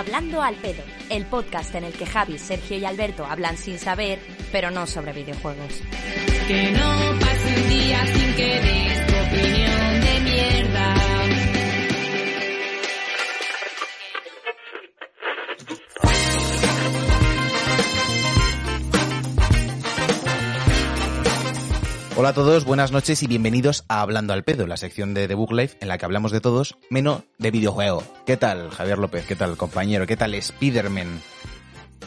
Hablando al pedo, el podcast en el que Javi, Sergio y Alberto hablan sin saber, pero no sobre videojuegos. Que no pase un día sin tu opinión de mierda. Hola a todos, buenas noches y bienvenidos a Hablando al Pedo, la sección de The Book Life en la que hablamos de todos menos de videojuego. ¿Qué tal, Javier López? ¿Qué tal, compañero? ¿Qué tal, Spiderman?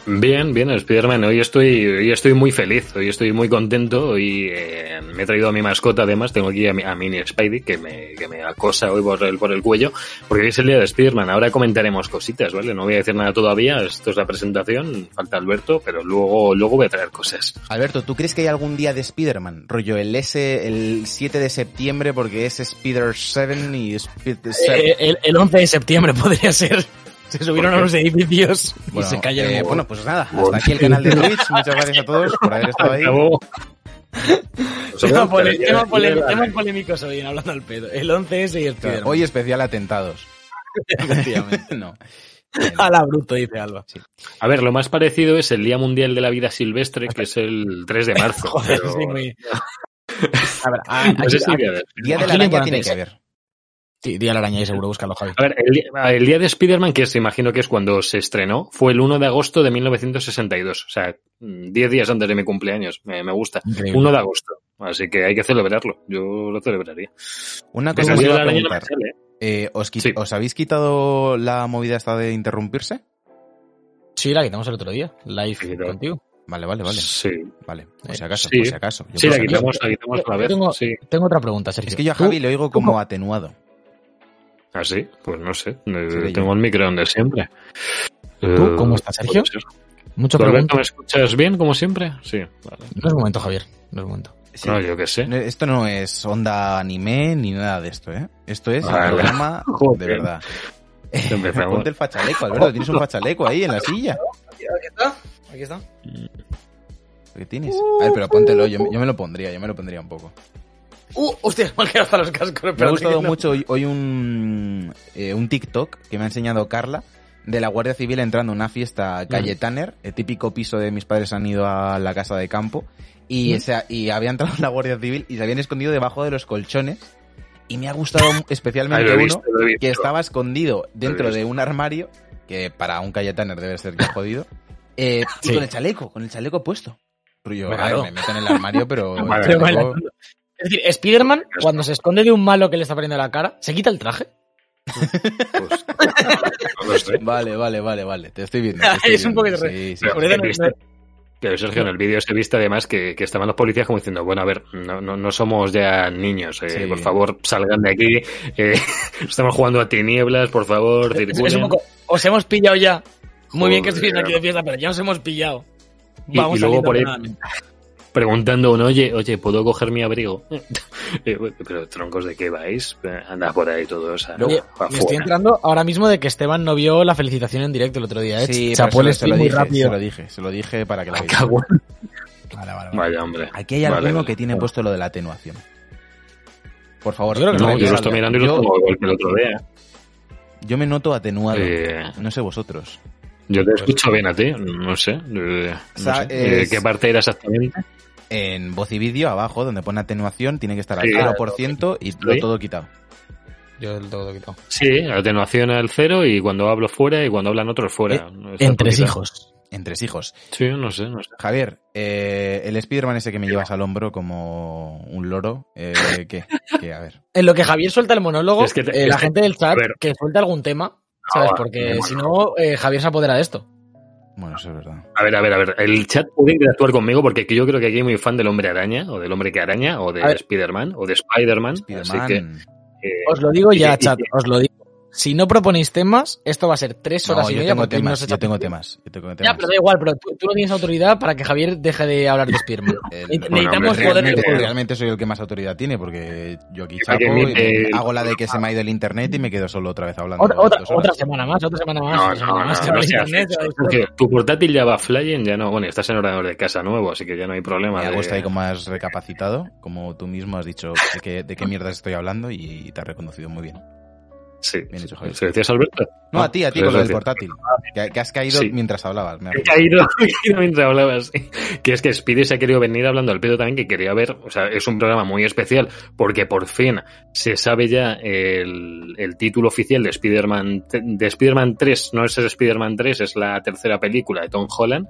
Bien, bien, Spiderman. Hoy estoy, hoy estoy muy feliz, hoy estoy muy contento. Hoy eh, me he traído a mi mascota, además. Tengo aquí a, mi, a Mini Spidey, que me, que me acosa hoy por el, por el cuello, porque hoy es el día de Spiderman. Ahora comentaremos cositas, ¿vale? No voy a decir nada todavía, esto es la presentación, falta Alberto, pero luego, luego voy a traer cosas. Alberto, ¿tú crees que hay algún día de Spiderman? Rollo, el S, el 7 de septiembre, porque es Spider 7 y Spider 7. Eh, el, el 11 de septiembre podría ser. Se subieron a los edificios y Bueno, se cayeron. eh, bueno, pues nada, hasta aquí el canal de Twitch. Muchas gracias a todos por haber estado ahí. Tema, pole- tema polémicos hoy en Hablando al Pedo. El 11S y el Claro. Hoy especial atentados. Efectivamente, no. A la bruto, dice Alba. A ver, lo más parecido es el Día Mundial de la Vida Silvestre, que es el 3 de marzo. Joder, pero- sí, muy... A ver, a- No sé aquí- si a. Día de la araña tiene que ver. Sí, día de la araña y seguro, búscalo, Javi. A ver, el, día- el día de Spider-Man, que se imagino que es cuando se estrenó, fue el 1 de agosto de 1962. O sea, mm, 10 días antes de mi cumpleaños. Me, me gusta. Increíble. 1 de agosto. Así que hay que celebrarlo. Yo lo celebraría. Una Que cosa la no sale, ¿eh? Eh, ¿os, qui- Sí. ¿Os habéis quitado la movida esta de interrumpirse? Sí, la quitamos el otro día. Live Sí, claro. contigo. Vale, vale, vale. Sí. Vale, por si acaso, Sí. por si acaso. Yo Sí, la quitamos, la quitamos a la Yo vez. tengo, Sí. tengo otra pregunta, Sergio. Es que yo a ¿Tú- Javi le oigo como cómo- atenuado. ¿Ah, sí? Pues no sé. Eh, yo. tengo el micro donde siempre. ¿Tú Eh, cómo estás, Sergio? Mucho ¿Tú, Alberto, pregunta. me escuchas bien, como siempre? Sí. Vale. No es momento, Javier. No es momento. Sí. No, yo qué sé. Esto no es onda anime ni nada de esto, ¿eh? Esto es Vale. el programa de verdad. Ponte el fachaleco, Alberto. Tienes un fachaleco ahí en la silla. Aquí está. Aquí está. ¿Qué tienes? A ver, pero póntelo. Yo me lo pondría, yo me lo pondría un poco. Uh, hostia, me han quedado hasta los cascos. Me ha gustado que no. mucho hoy, hoy un, eh, un TikTok que me ha enseñado Carla de la Guardia Civil entrando a una fiesta calle Tanner, el típico piso de mis padres han ido a la casa de campo y, Mm. esa- y había entrado la Guardia Civil y se habían escondido debajo de los colchones y me ha gustado especialmente he uno que estaba escondido dentro de un armario que para un calle Tanner debe ser ya jodido eh, y Sí. con el chaleco, con el chaleco puesto. Pero yo, claro, no. me meto en el armario, pero... el chaleco-. Es decir, Spider-Man, cuando se esconde de un malo que le está poniendo la cara, ¿se quita el traje? Pues, no lo sé. Vale, vale, vale, vale. Te estoy viendo. te estoy Es un poquito re- Sí, sí. Pero, Sergio, en el vídeo se viste además que, que estaban los policías como diciendo, bueno, a ver, no, no, no somos ya niños, eh, Sí. por favor, salgan de aquí, eh, estamos jugando a tinieblas, por favor, circulen. un poco, os hemos pillado ya. Muy bien que estéis aquí de fiesta, pero ya os hemos pillado. Y- Vamos y luego saliendo por ahí-. Preguntando a uno, oye, oye, ¿puedo coger mi abrigo? Eh, pero troncos de qué vais? Eh, Anda por ahí todos a, Oye, afuera. me estoy entrando ahora mismo de que Esteban no vio la felicitación en directo el otro día. ¿eh? Sí, Chapó pero el se lo, se lo stream muy dije, rápido. se lo dije, se lo dije para que lo Me veáis. cago en- Vale, vale, vale. Vaya, hombre. Aquí hay alguno vale. que tiene puesto lo de la atenuación. Por favor, Yo creo que No, yo lo estoy mirando y lo tengo igual que el otro día. yo me noto atenuado. Eh, No sé vosotros. yo te escucho bien a ti, no sé. eh, no sé. Eh, es- ¿Qué parte era exactamente? En voz y vídeo, abajo, donde pone atenuación, tiene que estar al Sí, 0% y lo todo quitado. Yo el todo quitado. Sí, atenuación al cero y cuando hablo fuera y cuando hablan otros fuera. Eh, No está Entre poquita. hijos. Entre hijos. Sí, no sé, no sé. Javier, eh, el Spiderman ese que me llevas al hombro como un loro, eh, ¿qué? ¿Qué? A ver. En lo que Javier suelta el monólogo, Es que te- eh, es la que- gente del chat que suelta algún tema, ¿sabes? Porque si no, eh, Javier se apodera de esto. Bueno, eso es verdad. A ver, a ver, a ver. El chat puede interactuar conmigo porque yo creo que aquí hay muy fan del hombre araña, o del hombre que araña, o de. Spider-Man, o de Spider-Man. Así que. eh, Os lo digo ya, y chat, os lo digo. Si no proponéis temas, esto va a ser tres horas No, y yo media tengo porque no temas, se yo tengo temas. Yo tengo Ya, temas. pero da igual, pero tú, tú no tienes autoridad para que Javier deje de hablar de Spiderman. Bueno, Necesitamos hombre, poder realmente, realmente soy el que más autoridad tiene porque yo aquí que y hago la de que se me ha ido el internet y me quedo solo otra vez hablando. Otra, otra, otra semana más, otra semana más. No, otra semana no, más, no, no internet, tu portátil ya va flying, ya no. Bueno, estás en ordenador de casa nuevo, así que ya no hay problema. Me de- gustado ahí como has recapacitado, como tú mismo has dicho de qué, de qué mierdas estoy hablando y te has reconocido muy bien. Sí. Bien hecho, Javier. ¿Se lo decías, Alberto? No, a ti, a ti, con lo del portátil. Que, que has caído Sí. mientras hablabas. me He caído, mientras hablabas. Que es que Speedy se ha querido venir hablando al pedo también, que quería ver, o sea, es un programa muy especial, porque por fin se sabe ya el, el título oficial de Spider-Man, de Spider-Man 3, no es el Spider-Man 3, es la tercera película de Tom Holland,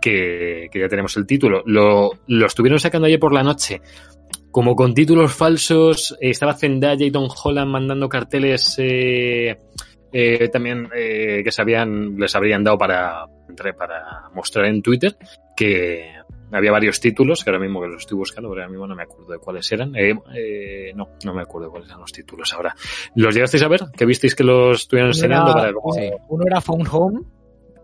que, que ya tenemos el título. Lo, lo estuvieron sacando ayer por la noche. Como con títulos falsos, eh, estaba Zendaya y Tom Holland mandando carteles eh, eh, también eh, que se habían, les habrían dado para, entre- para mostrar en Twitter, que había varios títulos, que ahora mismo que los estoy buscando, pero ahora mismo no me acuerdo de cuáles eran. Eh, eh, no, no me acuerdo de cuáles eran los títulos ahora. ¿Los llegasteis a ver? ¿Que visteis que los estuvieron enseñando para Sí. uno era Phone Home,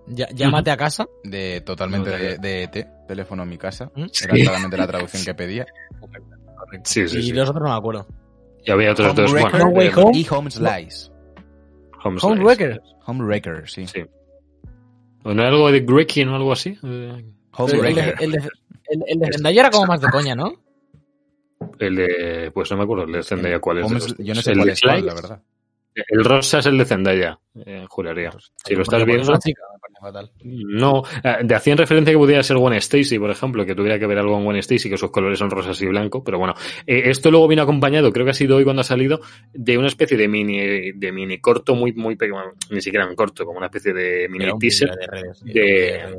ya- llámate a casa. De, totalmente No, de, de ET, teléfono en mi casa. ¿Mm? Era totalmente la traducción que pedía. Sí, sí, y sí. los otros no me acuerdo. Y había otros dos. Homewrecker No Way Home. y Home Slice. Home Slice. Homewrecker. Homewrecker, sí. Sí. ¿O no era algo de Grekin o algo así? Eh, El, el, el, el- el de Zendaya era como más de coña, ¿no? El de, pues no me acuerdo el de Zendaya cuál es. Home dos. yo no sé El cuál de es cuál, Slice, la verdad. El rosa es el de Zendaya, eh, juraría. Si lo estás Porque viendo, es una chica, fatal. no. Eh, De hacían referencia que pudiera ser Gwen Stacy, por ejemplo, que tuviera que ver algo con Gwen Stacy, que sus colores son rosas y blanco, pero bueno. Eh, esto luego vino acompañado, creo que ha sido hoy cuando ha salido, de una especie de mini, de mini corto muy, muy pequeño, ni siquiera un corto, como una especie de mini teaser. de redes. sí, de-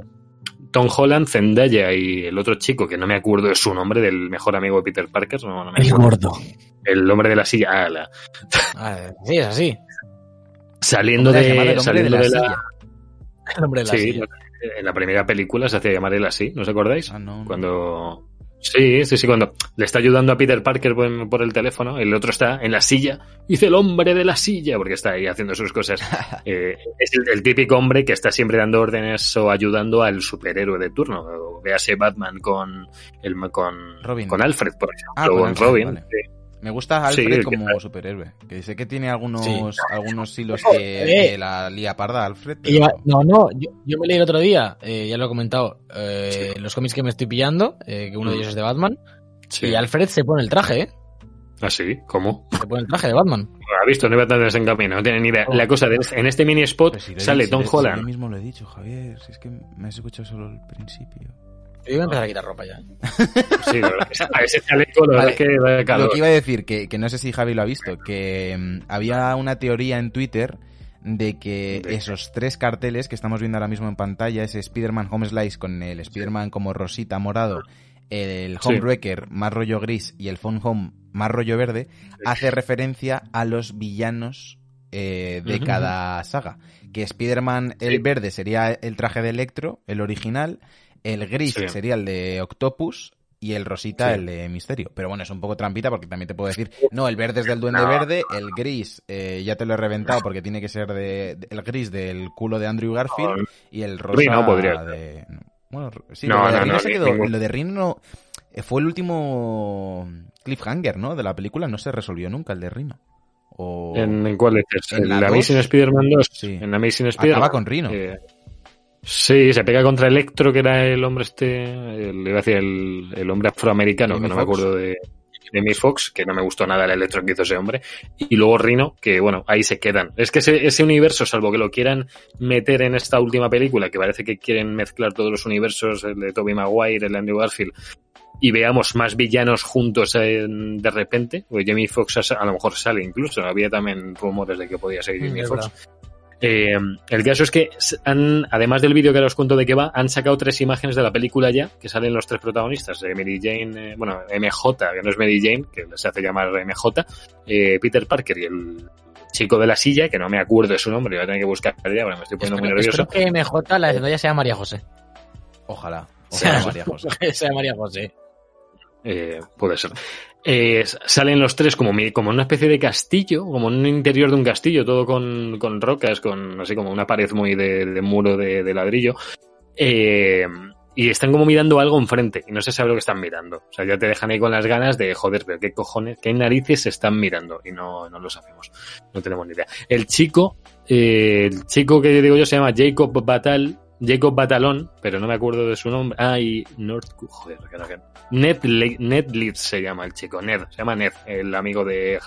Tom Holland, Zendaya y el otro chico, que no me acuerdo de su nombre, del mejor amigo de Peter Parker, no, no me El acuerdo. gordo. El hombre de la silla, ah, la- Ah, sí, es así. ¿Cómo saliendo de, saliendo de de la la, silla? El hombre de la Sí, silla. en la primera película se hacía llamar él así, ¿no os acordáis? Ah, no. no. Cuando... Sí, sí, sí, cuando le está ayudando a Peter Parker por, por el teléfono, el otro está en la silla, y dice el hombre de la silla, porque está ahí haciendo sus cosas. Eh, es el, el típico hombre que está siempre dando órdenes o ayudando al superhéroe de turno. O véase Batman con, el, con, Robin. con Alfred, por ejemplo, Ah, con o con Alfred, Robin. vale. sí. Me gusta Alfred como superhéroe. Que sé que tiene algunos, Sí. algunos hilos que, eh. que la lía parda Alfred. Que pero- lleva- no, no, yo, yo me leí el otro día, eh, ya lo he comentado, eh, los cómics que me estoy pillando, eh, que uno de Mm. ellos es de Batman, Sí. y Alfred se pone el traje, ¿eh? ¿Ah, sí? ¿Cómo? Se pone el traje de Batman. Ha visto, no iba tan desencaminado, no tiene ni idea. La cosa, de, en este mini spot si sale dicho, Tom si Holland. Yo mismo lo he dicho, Javier. Si es que me has escuchado solo el principio. Yo iba a empezar a quitar ropa ya. Sí, verdad. A ese chaleco, la Vale, verdad es que da calor. Lo que iba a decir, que, que no sé si Javi lo ha visto, que mm, había una teoría en Twitter de que esos tres carteles que estamos viendo ahora mismo en pantalla, ese Spider-Man Home Slice con el Spider-Man como rosita morado, el Sí. Homewrecker más rollo gris y el Phone Home más rollo verde, hace referencia a los villanos eh, de cada saga. Que Spider-Man el Sí. verde sería el traje de Electro, el original, el gris Sí. sería el de Octopus y el rosita Sí. el de Misterio. Pero bueno, es un poco trampita porque también te puedo decir, no, el verde es del Duende No. Verde, el gris eh, ya te lo he reventado porque tiene que ser de, de- el gris del culo de Andrew Garfield y el rosa Rhino podría de... Bueno, sí, No, lo de no, Rhino no, se quedó- ningún- lo de Rhino no- eh, fue el último cliffhanger, ¿no? De la película, no se resolvió nunca el de Rhino. O... ¿En, cuál es? ¿En ¿En la Amazing? Spider-Man 2? Sí. En Amazing Spider-Man. Acaba con Rhino. Eh, sí, se pega contra Electro, que era el hombre este, el, iba a decir el, el hombre afroamericano, que no me acuerdo de Jamie Fox, que no me gustó nada el Electro que hizo ese hombre, y luego Rhino, que bueno, ahí se quedan. Es que ese, ese universo, salvo que lo quieran meter en esta última película, que parece que quieren mezclar todos los universos, el de Tobey Maguire, el de Andrew Garfield, y veamos más villanos juntos en- de repente, pues Jamie Foxx a, a lo mejor sale incluso, había también rumores de que podía ser Jamie Mm, verdad. Eh, el caso es que han, además del vídeo que ahora os cuento de qué va, han sacado tres imágenes de la película ya, que salen los tres protagonistas, eh, Mary Jane, eh, bueno, MJ, que no es Mary Jane, que se hace llamar MJ, eh, Peter Parker y el chico de la silla, que no me acuerdo de su nombre, voy a tener que buscar ya, ahora me estoy poniendo muy Espero, nervioso. espero que MJ, la de Zendaya, sea María José. Ojalá. O sea, Ojalá, María José. sea María José. Eh, puede ser. Eh, salen los tres como, como una especie de castillo, como un interior de un castillo, todo con, con rocas, con así como una pared muy de, de muro de, ladrillo. Eh, y están como mirando algo enfrente y no se sabe lo que están mirando. O sea, ya te dejan ahí con las ganas de joder, pero qué cojones, qué narices están mirando y no, no lo sabemos. No tenemos ni idea. El chico, eh, el chico que digo yo se llama Jacob Batal, Jacob Batalón, pero no me acuerdo de su nombre. Ah, y North... Joder, Ned, Le- Ned Leeds se llama el chico, Ned, se llama Ned, el amigo de,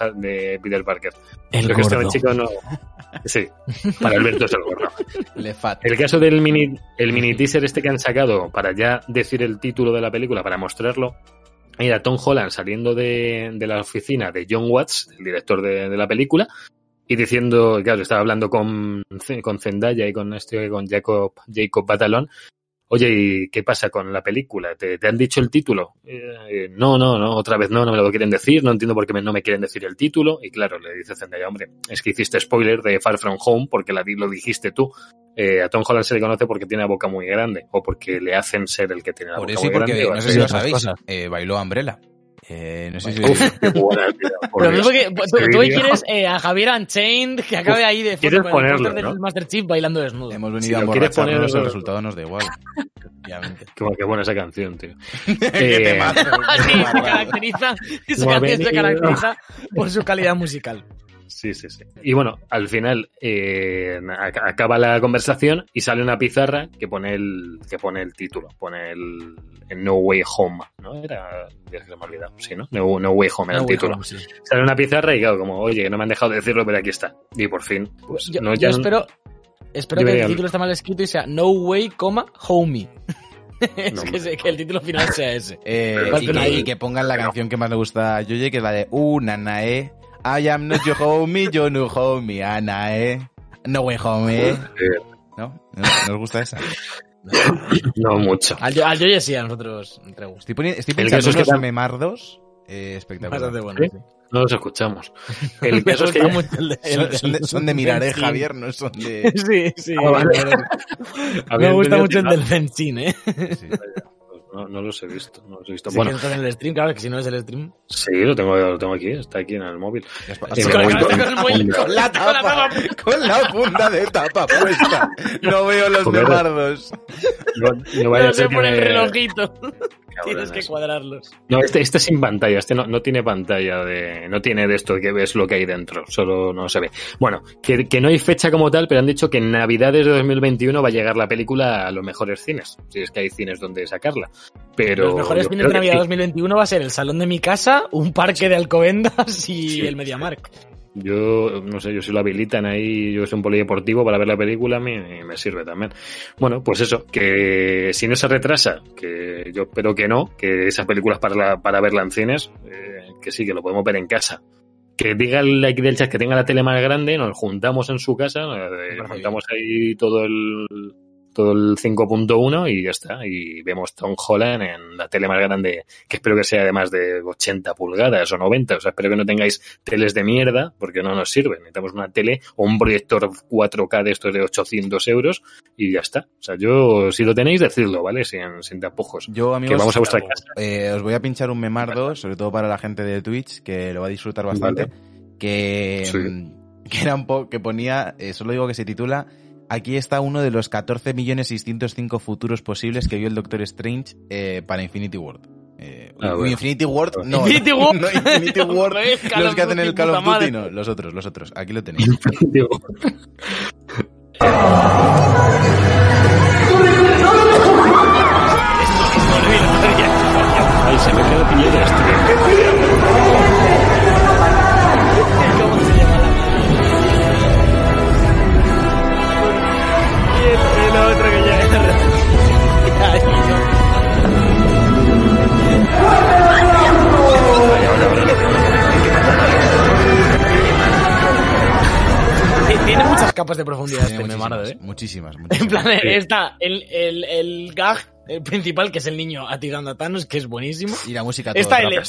Peter Parker. El Creo que este gordo. chico no... Sí, para Alberto es el gordo. Le fat. El caso del mini, el mini teaser este que han sacado para ya decir el título de la película, para mostrarlo, era Tom Holland saliendo de, de la oficina de John Watts, el director de, de la película, y diciendo, claro, estaba hablando con, con Zendaya y con este, con Jacob, Jacob Batalón. Oye, ¿y qué pasa con la película? ¿Te, te han dicho el título? Eh, no, no, no, otra vez no, no me lo quieren decir, no entiendo por qué me- no me quieren decir el título. Y claro, le dice Zendaya, hombre, es que hiciste spoiler de Far From Home porque la, lo dijiste tú. Eh, a Tom Holland se le conoce porque tiene la boca muy grande o porque le hacen ser el que tiene la Por boca eso y muy porque, grande. no sé si lo sabéis, eh, bailó Umbrella. Eh, no sé si... Uf, qué buena, tío, Pero mismo que tú, tú hoy quieres eh, a Javier Unchained que acabe ahí de foto con el ponerlo, ¿no? del Master Chief bailando desnudo. Hemos Si venido a emborracharnos, poner- el resultado nos da igual. Obviamente. Qué, qué buena esa canción, tío. Eh, temazo, Sí, qué se caracteriza, esa canción se caracteriza por su calidad musical. Sí, sí, sí. Y bueno, al final eh, ac- acaba la conversación y sale una pizarra que pone el que pone el título, pone el, el No Way Home, ¿no? Era, ya se me ha olvidado, sí, ¿no? No, No Way Home era No el título. Home, sí. Sale una pizarra y claro, como, oye, que no me han dejado de decirlo, pero aquí está. Y por fin, pues Yo, no yo ya no- espero, espero Yo que el título esté mal escrito y sea No Way, coma, Homie. es No, que, que el título final sea ese. Eh, y, es que que, y que pongan la canción que más le gusta a Yoye, que es la de Uh, Nanae. I am not your homie, you no homie, Anae. No way homie. ¿No? ¿No? ¿No os gusta esa? no mucho. Al, yo- al Yoye sí, a nosotros entre gusto. Estoy, estoy El pensando caso es que memardos eh, espectaculares. Bueno, ¿Sí? sí. No los escuchamos. El caso es que ya- de- el Son, de, son de mirar, eh. Javier, no son de... Sí, sí. Ah, vale. Me gusta mucho el del Benzín, ¿eh? Sí. No, no los he visto, no los he visto. Sí, bueno, que en el stream, claro, que si no es el stream. sí, lo tengo, lo tengo aquí, está aquí en el móvil. Sí, con, con el móvil, con la tapa, con la funda de tapa puesta. No veo los memardos. No, no vaya No a ser se que pone el relojito. Tienes que cuadrarlos. No, este, este sin pantalla, este no, no tiene pantalla de, no tiene de esto que ves lo que hay dentro, solo no se ve. Bueno, que, que no hay fecha como tal, pero han dicho que en Navidades de 2021 va a a la película a los mejores cines, si es que hay cines donde sacarla. Pero Los mejores yo fines de Navidad sí. 2021 va a ser el salón de mi casa, un parque de Alcobendas y Sí. el MediaMark. Yo, no sé, yo si lo habilitan ahí, yo soy un polideportivo para ver la película, me, me sirve también. Bueno, pues eso, que si no se retrasa, que yo espero que no, que esas películas para, la- para verla en cines, eh, que sí, que lo podemos ver en casa. Que diga el like del chat que tenga la tele más grande, nos juntamos en su casa, eh, parece montamos ahí todo el todo el 5.1 y ya está. Y vemos Tom Holland en la tele más grande, que espero que sea de más de 80 pulgadas o 90. O sea, espero que no tengáis teles de mierda, porque no nos sirven. Necesitamos una tele o un proyector 4K de estos de 800 euros y ya está. O sea, yo, si lo tenéis, decidlo, ¿vale? Sin, sin tapujos. Yo, amigos, Que vamos a vuestra casa. eh, os voy a pinchar un memardo, sobre todo para la gente de Twitch, que lo va a disfrutar bastante. Que, Sí. mm, que era un po que ponía, eh, solo digo que se titula Aquí está uno de los 14.605 futuros posibles que vio el Doctor Strange eh, para Infinity World. Eh, Ah, bueno. Infinity World, no. Infinity no, War. no, Infinity World. Los que hacen el Call of Duty, madre. no, los otros, los otros. Aquí lo tenéis. Digo, Ay, Que ya. Tiene muchas capas de profundidad Tiene este memardo, ¿eh? muchísimas, En muchísimas. plan, está el, el, el gag el principal, que es el niño atirando a Thanos, que es buenísimo. Y la música todo Está el,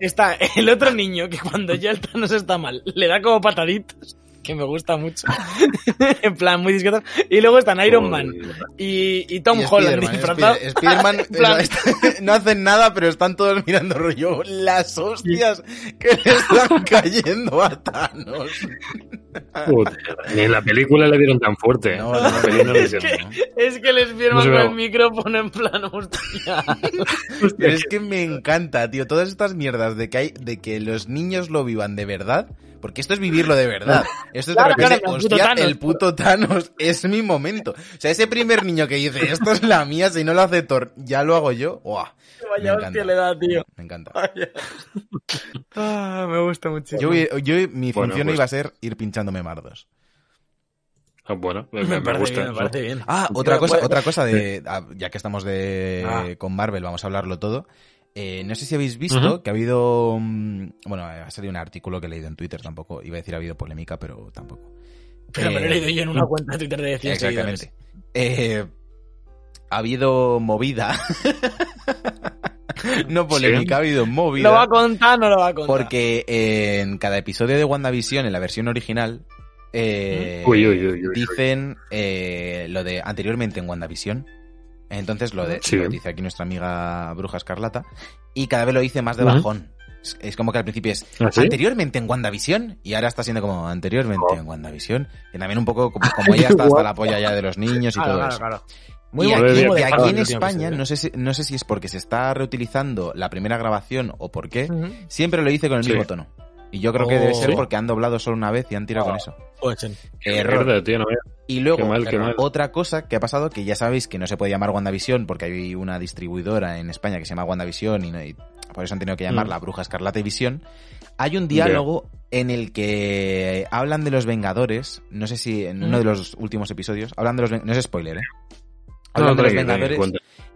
está el otro niño que cuando ya el Thanos está mal, le da como pataditos, que me gusta mucho. en plan, muy discreto. Y luego están Iron Man y, y Tom Y Holland Spiderman, disfrazado. Spider- Spiderman, no hacen nada, pero están todos mirando rollo las hostias que le están cayendo a Thanos. Joder, Ni en la película le dieron tan fuerte. No, no, no le es, que, es que el Spiderman No se con el micrófono en plan, hostia. Pero es que me encanta, tío, todas estas mierdas de que hay, de que los niños lo vivan de verdad, Porque esto es vivirlo de verdad. Esto es Claro, de repente, claro, el puto hostia, Thanos. el puto Thanos es mi momento. O sea, ese primer niño que dice, esto es la mía, si no lo hace Thor, ya lo hago yo. ¡Guau! Vaya Me hostia encanta. le da, tío. Me encanta. Ah, me gusta muchísimo. Yo, mi Bueno, función pues- iba a ser ir pinchándome mardos. Ah, bueno, me, me, me parece gusta. bien, me parece bien. Ah, otra cosa, otra cosa de, ah, ya que estamos de Ah. con Marvel, vamos a hablarlo todo. Eh, no sé si habéis visto que ha habido, mm, bueno, ha salido un artículo que he leído en Twitter, tampoco, iba a decir ha habido polémica, pero tampoco. Pero me lo he Eh, leído yo en una cuenta de Twitter de 100 Exactamente. Eh, ha habido movida. no polémica, ha habido movida. ¿Lo va a contar o no lo va a contar? Porque eh, en cada episodio de WandaVision, en la versión original, eh, Uy, uy, uy, uy, uy. dicen eh, lo de anteriormente en WandaVision. Entonces lo, de, Sí. lo dice aquí nuestra amiga Bruja Escarlata. Y cada vez lo dice más de bajón. Es, es como que al principio es ¿Ah, sí? anteriormente en WandaVision y ahora está siendo como anteriormente Oh. en WandaVision. Y también un poco como, como ella está hasta la polla ya de los niños y Claro, todo claro, eso. claro. Muy Muy y bueno, aquí, y en España, no sé, si, no sé si es porque se está reutilizando la primera grabación o por qué, siempre lo dice con el Sí. mismo tono. Y yo creo que debe Oh. ser ¿Sí? porque han doblado solo una vez y han tirado Oh. con eso. Puede ser. Error. Mierda, tío, no me- Y luego, Qué mal, qué mal. otra cosa que ha pasado, que ya sabéis que no se puede llamar WandaVision porque hay una distribuidora en España que se llama WandaVision y, no- y por eso han tenido que llamarla Mm. Bruja Escarlata y Visión. Hay un diálogo en el que hablan de los Vengadores, no sé si en uno Mm. de los últimos episodios, hablan de los no es spoiler, ¿eh? No, Hablan de los Vengadores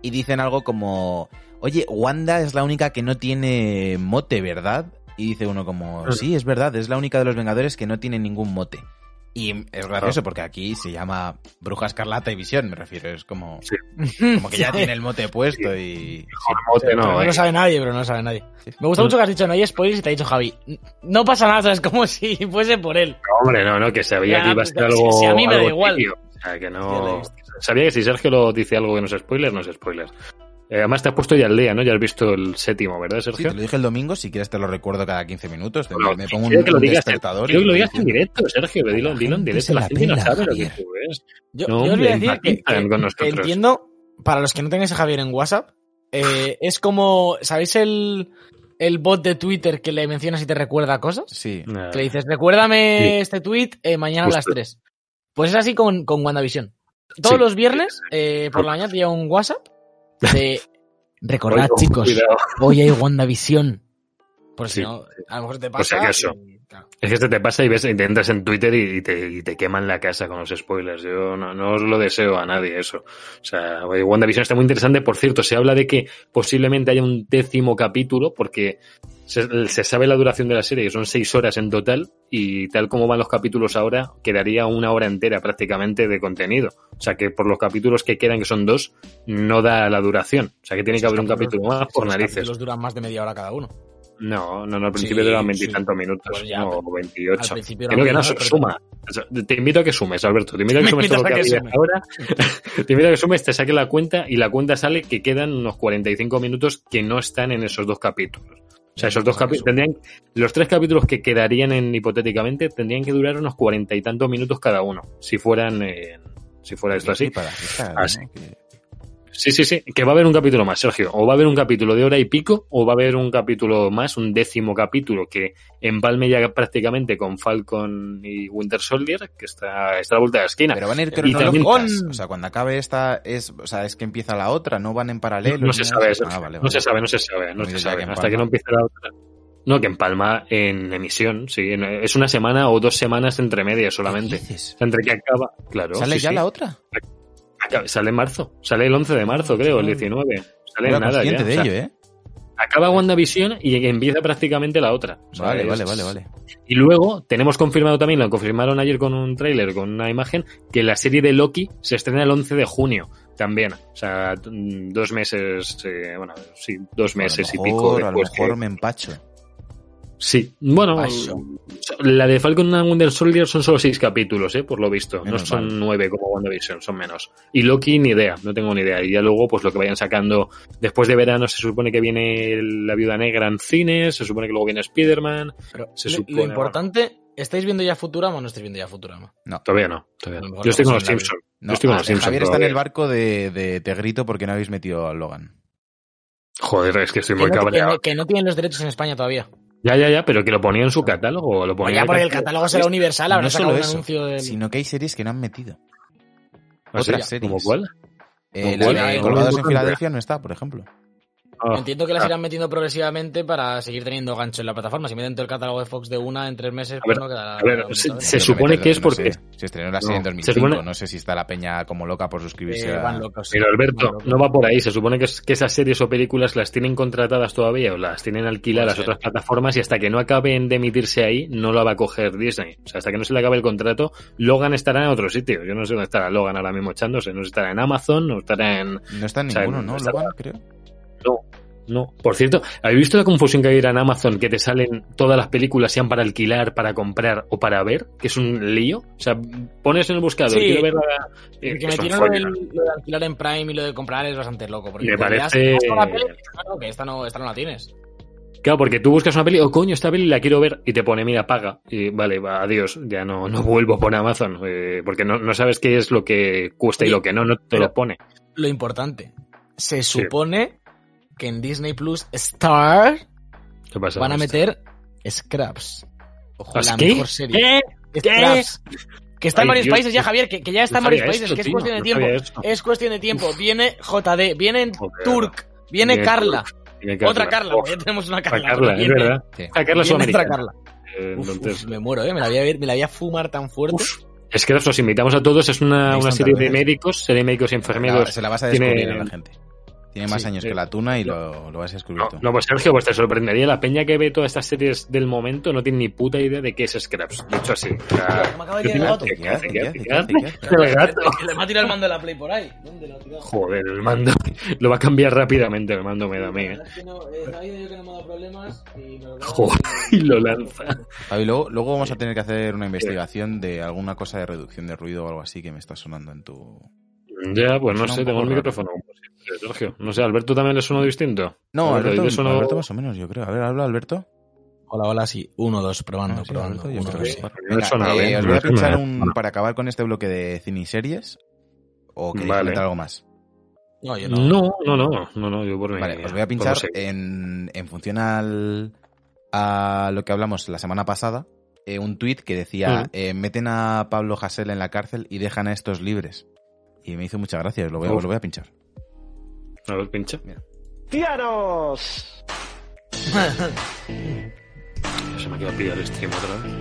y dicen algo como, oye, Wanda es la única que no tiene mote, ¿verdad? Y dice uno como, sí, es verdad, es la única de los Vengadores que no tiene ningún mote. Y es gracioso porque aquí se llama Bruja Escarlata y Visión, me refiero, es como, Sí. como que ya tiene el mote puesto y... Mejor mote no, no eh. sabe nadie, pero no sabe nadie. Sí. Me gusta mucho que has dicho no hay spoilers y te ha dicho Javi. No pasa nada, es como si fuese por él. No, hombre, no, no, que sabía Ya, que iba a ser si- algo. si a mí me da algo igual. tibio. O sea, que no. Sabía que si Sergio lo dice algo que no es spoiler, no es spoiler. Eh, además, te has puesto ya al día, ¿no? Ya has visto el séptimo, ¿verdad, Sí, Sergio? te lo dije el domingo, si quieres te lo recuerdo cada 15 minutos, No, me pongo un, que lo un digas, despertador. quiero y que lo digas en directo, Sergio, dilo, dilo en directo. La la gente no pela, sabe lo que Javier. tú ves. Yo, No, yo os voy a hombre, decir que, que- con que nosotros. entiendo, para los que no tengáis a Javier en WhatsApp, eh, es como, ¿sabéis el, el bot de Twitter que le mencionas y te recuerda cosas? Sí. Que le dices, recuérdame Sí. este tweet eh, mañana a las Justo. 3. Pues es así con, con WandaVision. Todos Sí. los viernes, eh, por la mañana te llega un WhatsApp de... Recordad, chicos, cuidado. hoy hay WandaVision. Por si Sí. no, a lo mejor te Por si pasa. acaso. y- claro. Es que este te pasa y ves, y te entras en Twitter y, y te, y te queman la casa con los spoilers. Yo no, no os lo deseo a nadie eso. O sea, WandaVision está muy interesante. Por cierto, se habla de que posiblemente haya un décimo capítulo porque se, se sabe la duración de la serie, que son seis horas en total y tal como van los capítulos ahora, quedaría una hora entera prácticamente de contenido. O sea que por los capítulos que quedan, que son dos, no da la duración. O sea que tiene que haber un capítulo más por Los narices. capítulos duran más de media hora cada uno. No, no, no, al principio Sí, duran sí. veintitantos minutos, Pues ya, o al 28. principio Que no, que no, suma. Te invito a que sumes, Alberto. Te invito a que Me sumes todo lo que que ahora. te invito a que sumes, te saques la cuenta y la cuenta sale que quedan unos 45 minutos que no están en esos dos capítulos. O sea, esos dos capítulos tendrían, los tres capítulos que quedarían en hipotéticamente tendrían que durar unos cuarenta y tantos minutos cada uno, si fueran, eh, si fuera esto así. Para Así. ¿no? Que- Sí, sí, sí, que va a haber un capítulo más, Sergio. O va a haber un capítulo de hora y pico, o va a haber un capítulo más, un décimo capítulo que empalme ya prácticamente con Falcon y Winter Soldier, que está, está a la vuelta de la esquina. Pero van a ir cronológicas. O sea, cuando acabe esta, es, o sea, es que empieza la otra, no van en paralelo. no se sabe, Ah, Sergio. vale, no se sabe, no se sabe, no se sabe, que hasta que no empiece la otra. No, que empalma en emisión, sí, es una semana o dos semanas entre medias solamente. ¿Qué dices? Entre que acaba, claro. ¿Sale sí, ya sí. la otra? Sale en marzo, sale el 11 de marzo, creo, el 19. Sale en nada ya. o de sea, ello, ¿eh? Acaba WandaVision y empieza prácticamente la otra. Vale, vale, vale, vale. Y luego tenemos confirmado también, lo confirmaron ayer con un tráiler, con una imagen, que la serie de Loki se estrena el 11 de junio también. O sea, dos meses, eh, bueno, sí, dos meses y pico mejor, a lo después. mejor que- me empacho. Sí, bueno, Paso. la de Falcon and Winter Soldier son solo seis capítulos, eh, por lo visto. Menos no son mal. nueve como WandaVision, son menos. Y Loki, ni idea, no tengo ni idea. Y ya luego, pues lo que vayan sacando después de verano, se supone que viene La Viuda Negra en cines, se supone que luego viene Spider-Man. Se lo- supone, lo importante, ¿estáis viendo ya Futurama o no estáis viendo ya Futurama? No. Todavía no, todavía no. Yo estoy con los pasan en la Simpsons. No, Yo estoy con ah, los Simpsons. Javier está en el barco de, de Te grito porque no habéis metido a Logan. Joder, es que estoy Que muy no, que, cabreado. no, que no tienen los derechos en España todavía. Ya, ya, ya, pero que lo ponía en su catálogo. Lo ponía ya en porque el catálogo será universal, habrá no sacado solo un eso, anuncio del... sino que hay series que no han metido. ¿Ah, sí? otras series. ¿Como cuál? Eh, ¿Cómo la cuál? de ¿Cómo Colgados en? Filadelfia no está, por ejemplo. Ah, Entiendo que las ah, irán metiendo progresivamente para seguir teniendo gancho en la plataforma. Si meten todo el catálogo de Fox de una en tres meses, A pues no quedará. a se- supone que es no porque- sé, se estrenó la serie en No, 2005, se supone- no sé si está la peña como loca por suscribirse Eh, a... van locos. Pero Alberto, no va por ahí. Se supone que, es- que esas series o películas las tienen contratadas todavía o las tienen alquiladas Puede otras plataformas y hasta que no acaben de emitirse ahí, no la va a coger Disney. O sea, hasta que no se le acabe el contrato, Logan estará en otro sitio. Yo no sé dónde estará Logan ahora mismo echándose. No sé si estará en Amazon, no estará en... No está en O sea, ninguno, ¿no? está- Logan, creo. No, no. Por cierto, ¿habéis visto la confusión que hay en Amazon que te salen todas las películas sean para alquilar, para comprar o para ver? Que es un lío. O sea, pones en el buscador, Sí. quiero ver la... El eh, que es un metieron lo, de alquilar en Prime y lo de comprar es bastante loco. Porque Me parece- "Ah, la peli", claro, que esta no, esta no la tienes. Claro, porque tú buscas una peli, oh coño, esta peli la quiero ver y te pone, mira, paga. Y vale, va, adiós, ya no, no vuelvo por Amazon, eh, porque no, no sabes qué es lo que cuesta y lo que no, no te lo pone. Lo importante, se supone que en Disney Plus Star ¿Qué pasa? van a meter Scraps. Ojo, ¿Así la qué? mejor serie. ¿Qué? Scraps. Que está en varios Dios, países ya, Javier, que, que ya está en varios países, esto, que es tío, cuestión de no tiempo. Es cuestión de tiempo. Viene JD, viene Joder. Turk, viene Viene Carla. Viene Otra Carla, porque ya tenemos una Carla. Carla, es verdad. Sí. La Carla viene otra. Carla. Eh, Uf, entonces, uf, me muero, ¿eh? Me la voy a, ver, me la voy a fumar tan fuerte. uf. Es que los invitamos a todos, es una, ¿Veis una serie de médicos, serie de médicos y enfermeros. se la vas a tiene- descubrir a la gente. Tiene más Sí, años sí. que la tuna y lo, lo vas a descubrir No, tú. no, pues Sergio, pues te sorprendería. La peña que ve todas estas series del momento no tiene ni puta idea de qué es Scraps. Dicho así. O sea, Me acaba de ¿qué llegar el gato. tiene- ¿Qué hace? ¿Qué hace? ¿Qué hace? ¿Qué ¿Qué hace? hace? El gato. Que le va a tirar el mando de la Play por ahí. ¿Dónde lo ha tirado? Joder, el mando. Lo va a cambiar rápidamente, el mando me da a mí. La ¿eh? eh, estaba viendo yo que no me ha dado problemas y me lo Joder, y lo lanza. Javi, luego, luego vamos a tener que hacer una investigación de alguna cosa de reducción de ruido o algo así que me está sonando en tu... Ya, pues no Suena sé, tengo el micrófono Sergio. No sé, ¿Alberto también le sonó distinto? No, ver, Alberto, ¿le sonó- Alberto más o menos, yo creo. A ver, habla Alberto. Hola, hola, sí. Uno, dos, probando, Ah, sí, probando. Alberto, yo uno, creo dos, Venga, suena eh, bien, os voy a suena pinchar un, para acabar con este bloque de cine y series. ¿O queréis Vale. comentar algo más? No, yo no. No, no, no, no, no, yo por mí. Vale, os voy a pinchar podemos seguir. en, en función al, a lo que hablamos la semana pasada, eh, un tuit que decía, Mm. eh, meten a Pablo Hasél en la cárcel y dejan a estos libres. Y me hizo mucha gracia, os lo voy, a- lo voy a pinchar. A ver, pincha. ¡Cristianos! Se me ha quedado pillado el stream otra vez.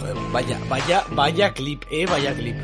Joder, vaya, vaya, vaya clip, eh, vaya clip.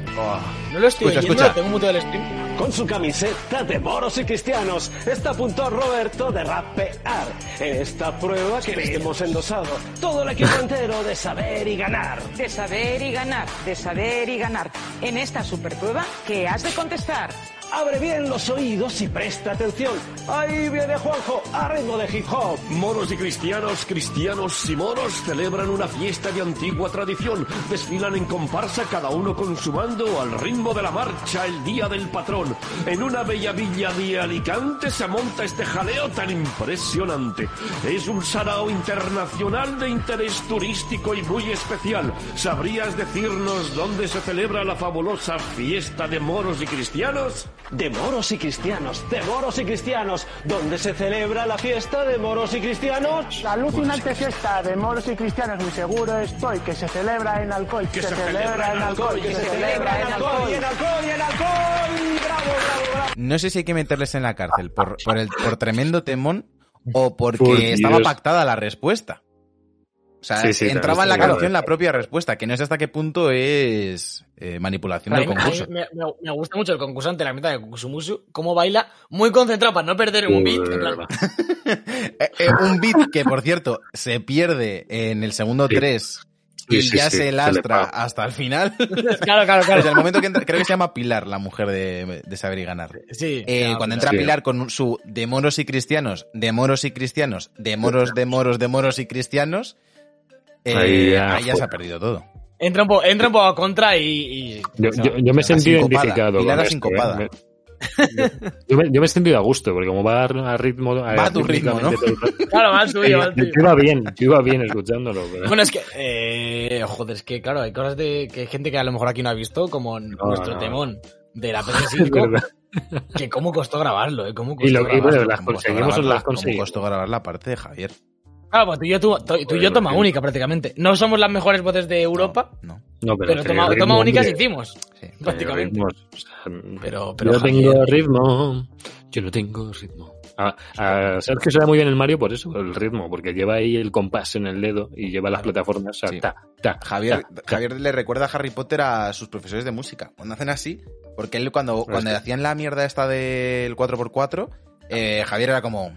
No lo estoy Escucha, oyendo, escucha. tengo muteado el stream. Con su camiseta de moros y cristianos, está a punto Roberto de rapear. En esta prueba que le hemos endosado todo el equipo entero de saber y ganar. De saber y ganar, de saber y ganar. En esta superprueba, ¿qué has de contestar? Abre bien los oídos y presta atención. Ahí viene Juanjo, a ritmo de hip hop. Moros y cristianos, cristianos y moros celebran una fiesta de antigua tradición. Desfilan en comparsa cada uno con su al ritmo de la marcha el día del patrón. En una bella villa de Alicante se monta este jaleo tan impresionante. Es un sarao internacional de interés turístico y muy especial. ¿Sabrías decirnos dónde se celebra la fabulosa fiesta de moros y cristianos? De moros y cristianos, de moros y cristianos, donde se celebra la fiesta de moros y cristianos. La alucinante fiesta de moros y cristianos, muy seguro estoy, que se celebra en Alcoy, que, se, celebra en Alcoy, que, se celebra en Alcoy. y en Alcoy, y en Alcoy. Bravo, bravo, bravo. No sé si hay que meterles en la cárcel por, por, el, por tremendo temón o porque Por estaba pactada la respuesta. O sea, Sí, sí, entraba en la canción la propia respuesta, que no sé hasta qué punto es eh, manipulación A del concurso. me, me- me gusta mucho el concursante, la mitad de Kusumusu, cómo baila, muy concentrado para no perder un beat. en plan, Eh, eh, un beat que, por cierto, se pierde en el segundo Sí. 3 Sí, y sí, ya sí, se lastra hasta el final. claro, claro, Desde el claro. momento que entra, creo que se llama Pilar, la mujer de, de Saber y Ganar. Sí, Eh, claro, cuando claro. entra Sí. Pilar con su de moros y cristianos, de moros y cristianos, de moros, de moros, de moros y cristianos, eh, Ahí ahí, ya, se ha perdido todo. Entra un, poco, entra un poco a contra y... y- Yo, me he sentido identificado. Con la esto, sincopada. ¿eh? Me- yo, me, yo me he sentido a gusto, porque como va a, a ritmo. Va a tu ritmo, ¿no? Claro, va al tuyo, va al Yo iba bien, yo iba bien escuchándolo. Pero... Bueno, es que, eh, joder, es que claro, hay cosas de que hay gente que a lo mejor aquí no ha visto, como nuestro no. temón de la Es PS5, verdad. que cómo costó grabarlo, eh, cómo costó Y lo- grabarlo. bueno, las ¿Cómo conseguimos grabarla? las ¿Cómo conseguimos. costó grabar la parte de Javier? Ah, pues tú y yo, tú, tú- tú y yo toma única prácticamente. No somos las mejores voces de Europa, No. No, pero, toma, ritmo, toma únicas hombre, hicimos. Sí. Prácticamente. ritmos, o sea, Pero- pero yo Javier- tengo ritmo. Yo no tengo ritmo. A, a Sergio se da muy bien el Mario por eso, por el ritmo, porque lleva ahí el compás en el dedo y lleva las plataformas a Sí. ta, ta, Javier, ta, ta. Javier le recuerda a Harry Potter a sus profesores de música. Cuando hacen así, porque él cuando, cuando hacían la mierda esta del 4x4, eh, Javier era como...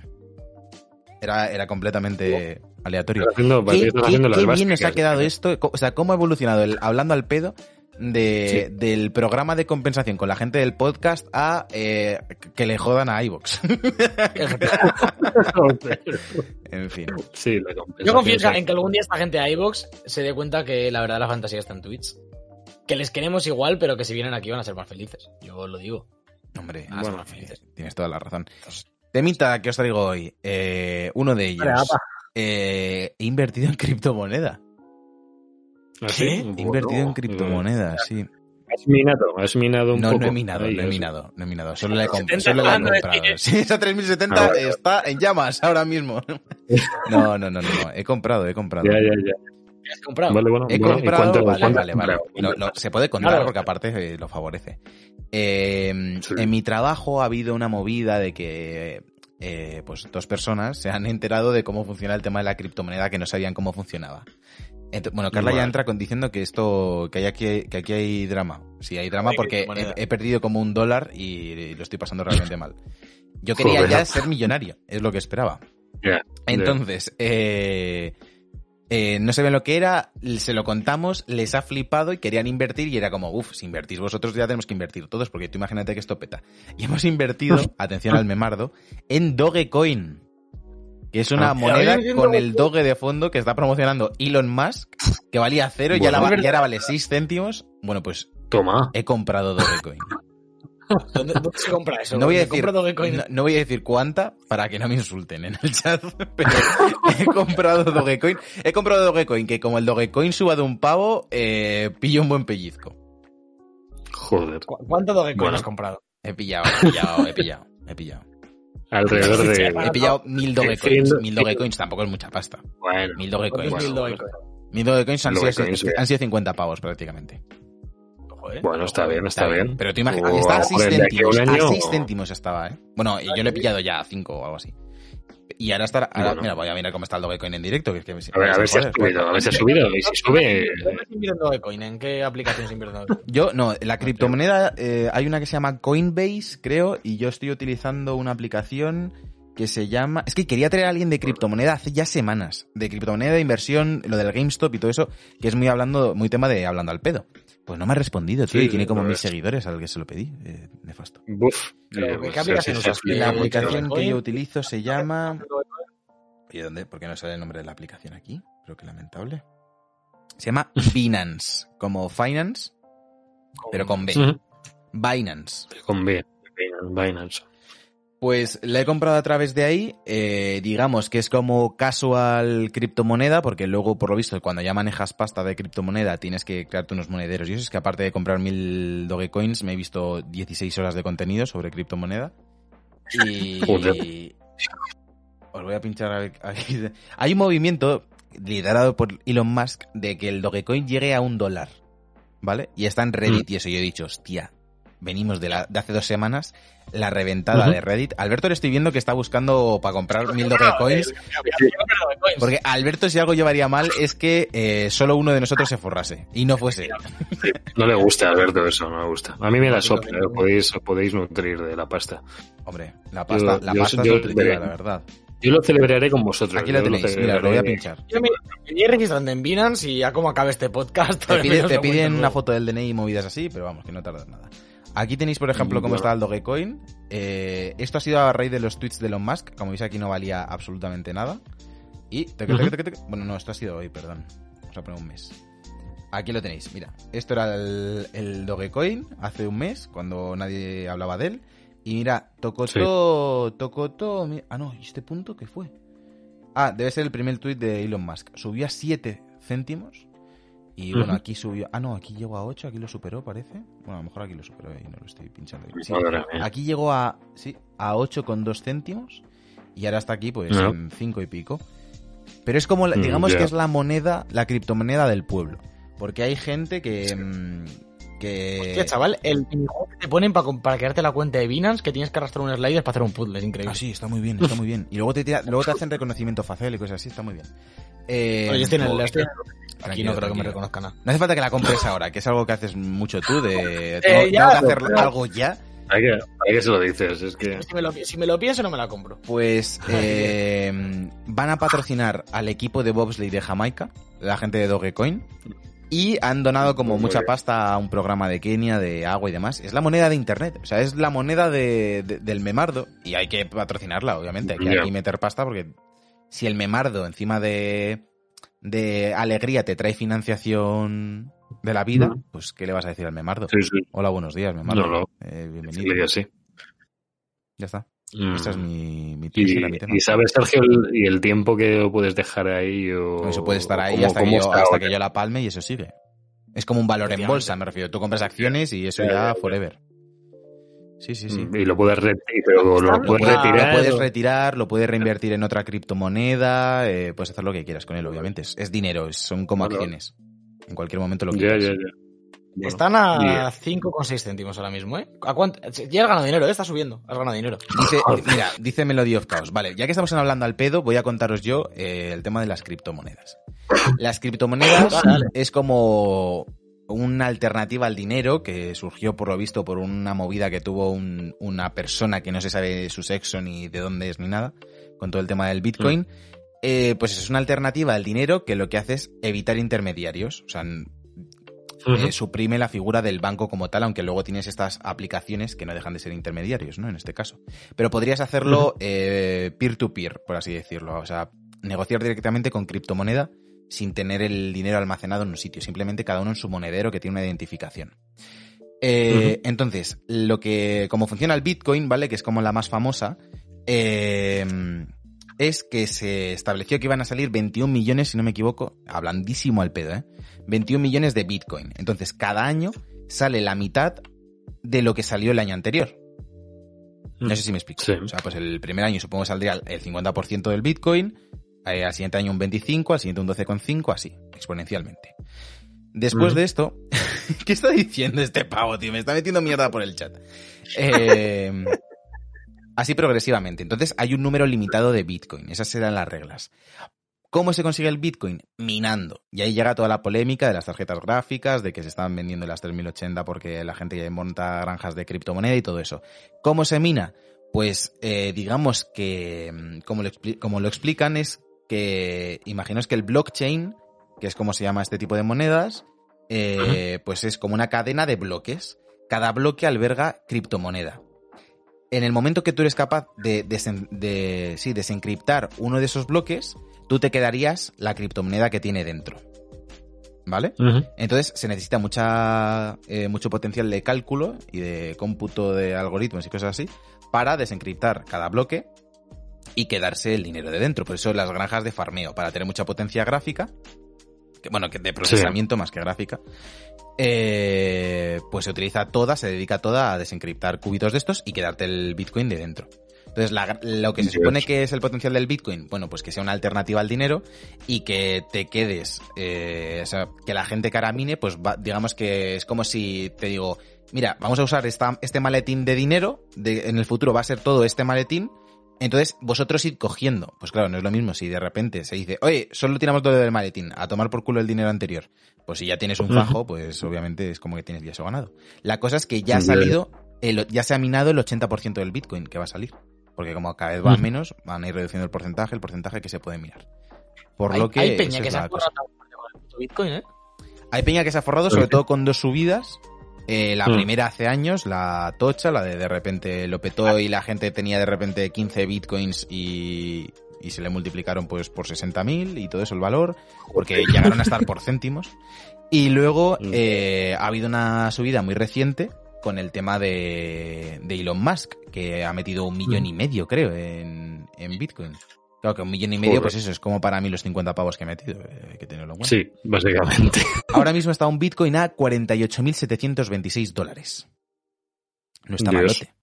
Era, era completamente aleatorio. Haciendo- ¿Qué, estás qué- haciendo las qué bien nos ha quedado esto? O sea, ¿cómo ha evolucionado el hablando al pedo de, del programa de compensación con la gente del podcast a eh, que le jodan a iVox? en fin. Sí, la Yo confío sí. en que algún día esta gente de iVox se dé cuenta que la verdad la fantasía está en Twitch. Que les queremos igual, pero que si vienen aquí van a ser más felices. Yo lo digo. Hombre, bueno, son felices. tienes toda la razón. Temita que os traigo hoy. eh, uno de ellos. Vale. Eh, he invertido en criptomoneda. ¿Ah, sí? He Bueno, invertido en eh, criptomonedas, sí. Has minado, has minado un No, poco. no he minado, Ahí, no he minado, no he minado. Solo la he, comp- 30 solo la he hablando de comprado. Sí, esa 3070 Ah, vale. está en llamas ahora mismo. No, no, no, no, no. He comprado, he comprado. Ya, ya, ya. ¿Qué has comprado? Vale, bueno, He bueno, ¿y comprado, cuánto- vale, cuánto vale, has vale. comprado? Lo- lo- se puede contar Claro. porque aparte eh, lo favorece. Eh, Sí. En mi trabajo ha habido una movida de que eh, pues dos personas se han enterado de cómo funciona el tema de la criptomoneda que no sabían cómo funcionaba. Bueno, Carla ya entra con diciendo que esto, que hay aquí, que aquí hay drama. Sí, hay drama Hay porque he, he perdido como un dólar y lo estoy pasando realmente mal. Yo quería Joder. ya ser millonario, es lo que esperaba. Entonces, eh, eh, no sabían lo que era, se lo contamos, les ha flipado y querían invertir y era como, uff, si invertís vosotros ya tenemos que invertir todos, porque tú imagínate que esto peta. Y hemos invertido, atención al memardo, en Dogecoin, que es una Ah. moneda ¿Habéis visto con el Doge de fondo que está promocionando Elon Musk, que valía cero y ya, la- ya ahora vale 6 céntimos. Bueno, pues Toma. he comprado Dogecoin. ¿Dónde, dónde se compra eso? No voy a ¿Me decir, compro Dogecoin? no, no voy a decir cuánta para que no me insulten en el chat, pero he comprado Dogecoin. He comprado Dogecoin que como el Dogecoin suba de un pavo, eh, pillo un buen pellizco. Joder. ¿Cu- ¿Cuánto Dogecoin Bueno. has comprado? He pillado, he pillado, he pillado, he pillado. Alrededor de. He pillado mil Dogecoins. Mil Dogecoins tampoco es mucha pasta. Bueno, Mil ¿Cuánto Dogecoins. mil Dogecoin? Mil Dogecoins han, sido, bien. han sido 50 pavos prácticamente. Ojo, ¿eh? bueno, está bien, está bien. Pero tú imaginas, está a a 6 poner de aquí a un céntimos. A año, 6 o- céntimos estaba, ¿eh? Bueno, y yo le he pillado ya a 5 o algo así. Y ahora estará. ahora- Bueno. Mira, voy a mirar cómo está el Dogecoin en directo. Que es que A ver, a ver si ha subido, a ver si ha subido. Y si sube. ¿Dónde se invierte en Dogecoin? ¿En qué aplicación se invierte? Yo, no, la criptomoneda, eh, hay una que se llama Coinbase, creo, y yo estoy utilizando una aplicación que se llama... Es que quería traer a alguien de criptomoneda hace ya semanas, de criptomoneda de inversión, lo del GameStop y todo eso, que es muy hablando, muy tema de hablando al pedo. Pues no me ha respondido, tío, Sí, y tiene como no mil es. seguidores al que se lo pedí. Eh, nefasto. Buf. Pero, Eh, ¿qué pues, aplicación usas? La aplicación que yo utilizo se llama... ¿Y dónde? ¿Por qué no sale el nombre de la aplicación aquí? Pero qué lamentable. Se llama Binance, como Finance, pero con B. Binance. Con B. Binance. Pues la he comprado a través de ahí, eh, digamos que es como casual criptomoneda, porque luego, por lo visto, cuando ya manejas pasta de criptomoneda, tienes que crearte unos monederos. Y eso es que aparte de comprar mil Dogecoins, me he visto 16 horas de contenido sobre criptomoneda. Y... Joder. Os voy a pinchar a ver- aquí. Hay un movimiento liderado por Elon Musk de que el Dogecoin llegue a un dólar, ¿vale? Y está en Reddit y eso yo he dicho, hostia, venimos de, la, de hace dos semanas, la reventada de Reddit. Alberto le estoy viendo que está buscando para comprar mil Dogecoins, porque Alberto si algo llevaría mal es que eh, solo uno de nosotros se forrase y no fuese. No le gusta a Alberto eso, no le gusta. A mí me la sopla, eh, podéis, podéis nutrir de la pasta. Hombre, la pasta, Yo- la yo- pasta yo- es nutritiva, veré. la verdad. Yo lo celebraré con vosotros. Aquí la yo lo tenéis, mira, lo voy a pinchar. Yo me me voy registrando en Binance y ya como acabe este podcast... Te, pide- te piden una foto del DNI y movidas así, pero vamos, que no tardas nada. Aquí tenéis, por ejemplo, cómo está el Dogecoin. Eh, esto ha sido a raíz de los tweets de Elon Musk. Como veis, aquí no valía absolutamente nada. Y... teque, teque. Bueno, no, esto ha sido hoy, perdón. Vamos a poner un mes. Aquí lo tenéis, mira. Esto era el, el Dogecoin hace un mes, cuando nadie hablaba de él. Y mira, Tocoto... Tocoto... mi- Ah, no, ¿y este punto qué fue? Ah, debe ser el primer tweet de Elon Musk. Subió a 7 céntimos. Y bueno, aquí subió. Ah, no, aquí llegó a 8, aquí lo superó, parece. Bueno, a lo mejor aquí lo superó y no lo estoy pinchando. Sí. Aquí llegó a. Sí, a 8,2 céntimos. Y ahora está aquí, pues, No. en 5 y pico. Pero es como, la- Mm, digamos que es la moneda, la criptomoneda del pueblo. Porque hay gente que... mm, que... Hostia, chaval, el minijuego que te ponen para, para crearte la cuenta de Binance que tienes que arrastrar un slider para hacer un puzzle, es increíble. Ah, sí, está muy bien, está muy bien. Y luego te, tira- luego te hacen reconocimiento facial y cosas así, está muy bien. Eh, Oye, estoy en el- estoy en el- Aquí no creo que me reconozca nada. No hace falta que la compres ahora, que es algo que haces mucho tú, de... Eh, Tengo, ya, tengo que hacer pero- algo ya. ¿Para qué, para qué se lo dices? Es que... Si me, lo, si me lo pienso, no me la compro. Pues eh, van a patrocinar al equipo de bobsleigh de Jamaica, la gente de Dogecoin, y han donado como muy mucha bien. pasta a un programa de Kenia, de agua y demás. Es la moneda de Internet, o sea, es la moneda de- de- del memardo, y hay que patrocinarla, obviamente, hay que Ya. aquí meter pasta porque si el memardo encima de, de alegría te trae financiación de la vida, pues ¿qué le vas a decir al memardo? Sí, sí. Hola, buenos días, memardo. No, no. Eh, bienvenido. sí. Ya está. Mm. Ese es mi, mi Y, mi tema. y sabes, Sergio, el, y el tiempo que puedes dejar ahí o... Eso puede estar ahí hasta, que yo, hasta ahora? que yo la palme y eso sigue. Es como un valor en bolsa, me refiero. Tú compras acciones y eso ya. forever. Sí, sí, sí. Mm, Y lo puedes, lo, Lo retirar. lo puedes retirar, lo puedes reinvertir en otra criptomoneda, eh, puedes hacer lo que quieras con él, obviamente. Es, es dinero, son como acciones. En cualquier momento lo Ya, quitas. ya, ya. Bueno, Están a bien. 5,6 céntimos ahora mismo, ¿eh? ¿A cuánto? Ya has ganado dinero, ¿eh? Está subiendo. Has ganado dinero. Dice, mira, dice Melody of Chaos. Vale, ya que estamos hablando al pedo, voy a contaros yo eh, el tema de las criptomonedas. Las criptomonedas es como una alternativa al dinero que surgió por lo visto por una movida que tuvo un- una persona que no se sabe su sexo ni de dónde es ni nada, con todo el tema del Bitcoin. Eh, pues es una alternativa al dinero que lo que hace es evitar intermediarios. O sea, eh, suprime la figura del banco como tal, aunque luego tienes estas aplicaciones que no dejan de ser intermediarios, ¿no? En este caso. Pero podrías hacerlo eh, peer-to-peer, por así decirlo. O sea, negociar directamente con criptomoneda sin tener el dinero almacenado en un sitio, simplemente cada uno en su monedero que tiene una identificación. Eh, Entonces, lo que, como funciona el Bitcoin, ¿vale? Que es como la más famosa, eh, es que se estableció que iban a salir 21 millones, si no me equivoco, hablandísimo al pedo, ¿eh? 21 millones de Bitcoin. Entonces, cada año sale la mitad de lo que salió el año anterior. No sé si me explico. Sí. O sea, pues el primer año supongo que saldría el 50% del Bitcoin, eh, al siguiente año un 25, al siguiente un 12,5, así, exponencialmente. Después de esto, ¿qué está diciendo este pavo, tío? Me está metiendo mierda por el chat. Eh, así progresivamente. Entonces hay un número limitado de Bitcoin. Esas serán las reglas. ¿Cómo se consigue el Bitcoin? Minando. Y ahí llega toda la polémica de las tarjetas gráficas, de que se están vendiendo las 3080 porque la gente ya monta granjas de criptomoneda y todo eso. ¿Cómo se mina? Pues eh, digamos que, mm, como lo, como lo explican, es que imaginaos que el blockchain, que es como se llama este tipo de monedas, eh, pues es como una cadena de bloques. Cada bloque alberga criptomoneda. En el momento que tú eres capaz de, desen- de- sí, desencriptar uno de esos bloques, tú te quedarías la criptomoneda que tiene dentro. ¿Vale? Entonces se necesita mucha, eh, mucho potencial de cálculo y de cómputo de algoritmos y cosas así para desencriptar cada bloque y quedarse el dinero de dentro. Por eso las granjas de farmeo, para tener mucha potencia gráfica, que, bueno, que de procesamiento más que gráfica, eh, pues se utiliza toda, se dedica toda a desencriptar cubitos de estos y quedarte el Bitcoin de dentro. Entonces, la- lo que se supone que es el potencial del Bitcoin, bueno, pues que sea una alternativa al dinero y que te quedes, eh, o sea, que la gente que ahora mine, pues va- digamos que es como si te digo, mira, vamos a usar esta, este maletín de dinero, de- en el futuro va a ser todo este maletín, entonces vosotros id cogiendo. Pues claro, no es lo mismo si de repente se dice, oye, solo tiramos todo del maletín, a tomar por culo el dinero anterior. Pues si ya tienes un fajo, pues obviamente es como que tienes ya eso ganado. La cosa es que ya ha salido, el- ya se ha minado el 80% del Bitcoin que va a salir. Porque como cada vez va menos, van a ir reduciendo el porcentaje, el porcentaje que se puede minar. Por hay, lo que... hay peña que se ha forrado con el puto Bitcoin, ¿eh? Hay peña que se ha forrado, sobre Sí. todo con dos subidas. Eh, la Mm. primera hace años, la tocha, la de de repente lo petó y la gente tenía de repente 15 bitcoins y, y se le multiplicaron pues por 60.000 y todo eso el valor, porque llegaron a estar por céntimos. Y luego Mm. eh, ha habido una subida muy reciente con el tema de, de Elon Musk, que ha metido un millón y medio, creo, en, en bitcoin. Claro que un millón y medio, Joder. pues eso, es como para mí los 50 pavos que he metido, eh, hay que tenerlo en cuenta. Sí, básicamente. Ahora mismo está un Bitcoin a 48.726 dólares. No está Dios. malote.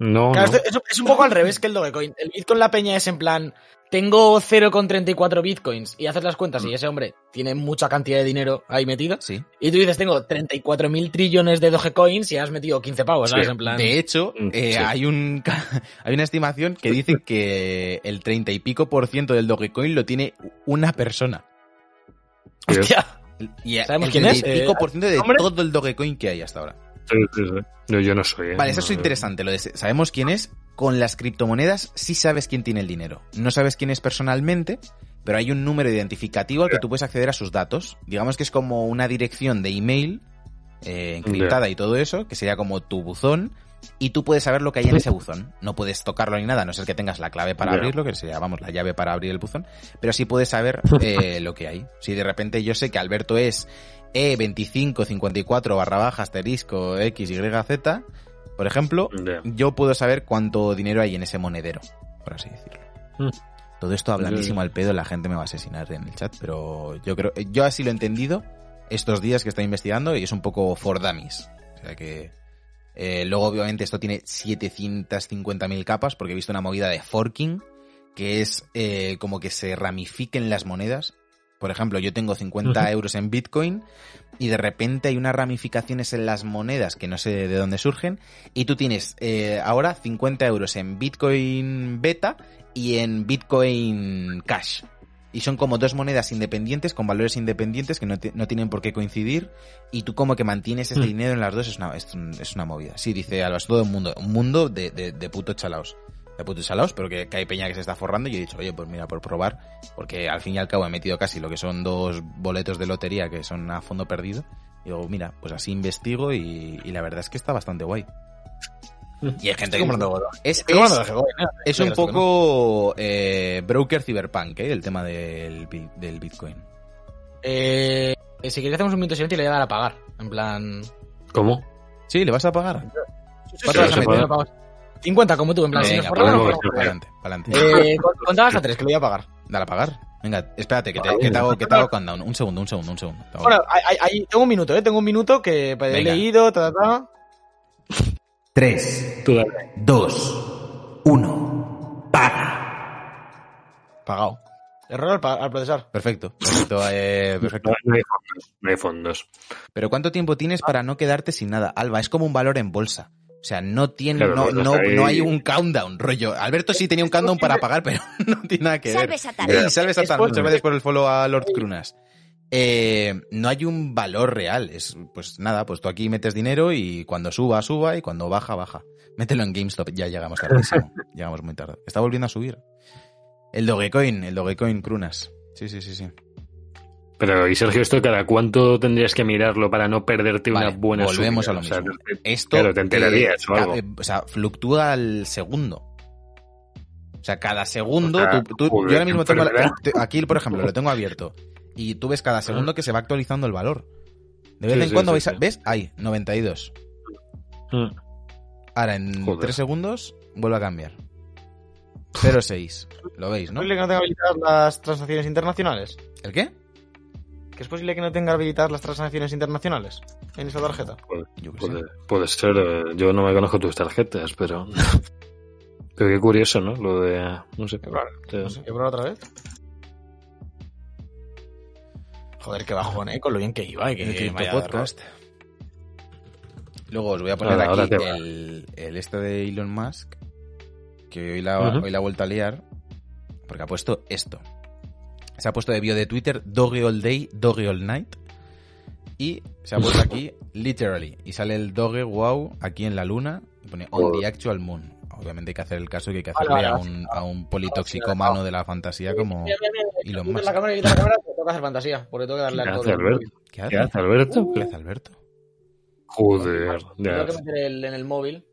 No, Claro, no. esto- es, es un poco al revés que el Dogecoin. El Bitcoin, la peña es en plan, tengo 0,34 bitcoins y haces las cuentas y ese hombre tiene mucha cantidad de dinero ahí metido. Sí. Y tú dices, tengo 34 mil trillones de Dogecoins y has metido 15 pavos, ¿sabes? Sí. En plan. De hecho, Mm, eh, sí. hay un ca- hay una estimación que dice que el 30 y pico por ciento del Dogecoin lo tiene una persona. Hostia. Y ¿Sabemos el quién es? 30 y pico Eh, por ciento de todo el Dogecoin que hay hasta ahora. No, yo no soy. ¿eh? Vale, eso es interesante. Lo de sabemos quién es. Con las criptomonedas sí sabes quién tiene el dinero. No sabes quién es personalmente, pero hay un número identificativo al que tú puedes acceder a sus datos. Digamos que es como una dirección de email eh, encriptada y todo eso, que sería como tu buzón. Y tú puedes saber lo que hay en ese buzón. No puedes tocarlo ni nada, a no ser que tengas la clave para Ya. abrirlo, que sería, vamos, la llave para abrir el buzón. Pero sí puedes saber eh, lo que hay. Si de repente yo sé que Alberto es E2554 barra baja asterisco XYZ, por ejemplo, yo puedo saber cuánto dinero hay en ese monedero, por así decirlo. Mm. Todo esto hablandísimo al pedo, la gente me va a asesinar en el chat, pero yo creo, yo así lo he entendido estos días que estoy investigando y es un poco for dummies. O sea que eh, luego obviamente esto tiene 750.000 capas porque he visto una movida de forking que es eh, como que se ramifiquen las monedas. Por ejemplo, yo tengo 50 Ujú. euros en Bitcoin y de repente hay unas ramificaciones en las monedas que no sé de dónde surgen y tú tienes eh, ahora 50 euros en Bitcoin Beta y en Bitcoin Cash. Y son como dos monedas independientes con valores independientes que no, no tienen por qué coincidir y tú como que mantienes ese Mm. dinero en las dos es una, es, es una movida. Sí, dice Alba, es todo un mundo, un mundo de, de, de puto chalaos. De puto chalaos, pero que, que hay peña que se está forrando y he dicho, oye, pues mira, por probar, porque al fin y al cabo he metido casi lo que son dos boletos de lotería que son a fondo perdido. Y digo, mira, pues así investigo y, y la verdad es que está bastante guay. Y hay gente Estoy que... Es, es, ¿eh? es un que no. poco eh, broker cyberpunk, ¿eh? El tema del, del Bitcoin. Eh, si queréis hacemos un minuto de silencio y le voy a dar a pagar. En plan... ¿Cómo? Sí, ¿le vas a pagar? ¿Cuánto sí, vas a sí, meter? Sí. 50 como tú, en plan, si nos Venga, forramos, nos forramos. pa'lante, pa'lante. Eh, con- contabas a tres, que lo voy a pagar. Dale a pagar. Venga, espérate, que te, que te hago, que te hago countdown. Un segundo, un segundo, un segundo. Te hago- Bueno, ahí- ahí- tengo un minuto, ¿eh? Tengo un minuto que pues, he Venga. leído, ta, ta, ta. 3, Tú dale. 2, 1. Paga. Pagado. Error al, pa- al procesar. Perfecto, perfecto, eh, perfecto. No, no hay fondos. No hay fondos. Pero ¿cuánto tiempo tienes para no quedarte sin nada? Alba, es como un valor en bolsa. O sea, no tiene, Claro, no, no, no, hay un countdown, rollo. Alberto sí tenía un countdown para pagar, pero no tiene nada que ver. Salve Satán. Ey, salve Satán, muchas gracias por el follow a Lord Crunas. Eh, no hay un valor real, es pues nada, pues tú aquí metes dinero y cuando suba, suba y cuando baja, baja. Mételo en GameStop, ya llegamos tardísimo, llegamos muy tarde. Está volviendo a subir. El Dogecoin, el Dogecoin Crunas. Sí, sí, sí, sí. Pero, y Sergio, ¿esto cada cuánto tendrías que mirarlo para no perderte Vale, una buena volvemos subida? a lo O sea, mismo. te- Esto Claro, te enterarías o algo. eh, o sea, fluctúa al segundo. O sea, cada segundo, O sea, tú- tú- joder, yo ahora mismo tengo la- aquí, por ejemplo, lo tengo abierto. Y tú ves cada segundo que se va actualizando el valor. De vez Sí, en sí, cuando sí, vais a- sí. ¿Ves? Ahí, 92. Mm. Ahora en Joder. 3 segundos vuelve a cambiar. 0,6. Lo veis, ¿Es ¿no? que no tenga habilitadas las transacciones internacionales? ¿El qué? ¿Que es posible que no tenga habilitadas las transacciones internacionales en esa tarjeta? Puede, puede ser, eh, yo no me conozco tus tarjetas, pero. pero qué curioso, ¿no? Lo de. No sé. Sí. No sé, ¿qué probar otra vez? Joder, qué bajón, ¿eh? Con lo bien que iba. y que El Podcast. Luego os voy a poner Ahora- aquí el, el este de Elon Musk, que hoy la, hoy la ha vuelto a liar, porque ha puesto esto. Se ha puesto de bio de Twitter Doggy All Day, Doggy All Night. Y se ha puesto aquí literally. Y sale el Doggy Wow aquí en la luna. Y pone On the Actual Moon. Obviamente hay que hacer el caso que hay que hacerle a un, a un politoxicómano de la fantasía como Elon Quita Musk. la cámara, quita la cámara, te toca hacer fantasía. Porque tengo que darle ¿Qué hace. Alberto? ¿Qué hace? ¿Qué hace Alberto? ¿Qué hace Alberto? Joder. Tengo que meter el, en el móvil.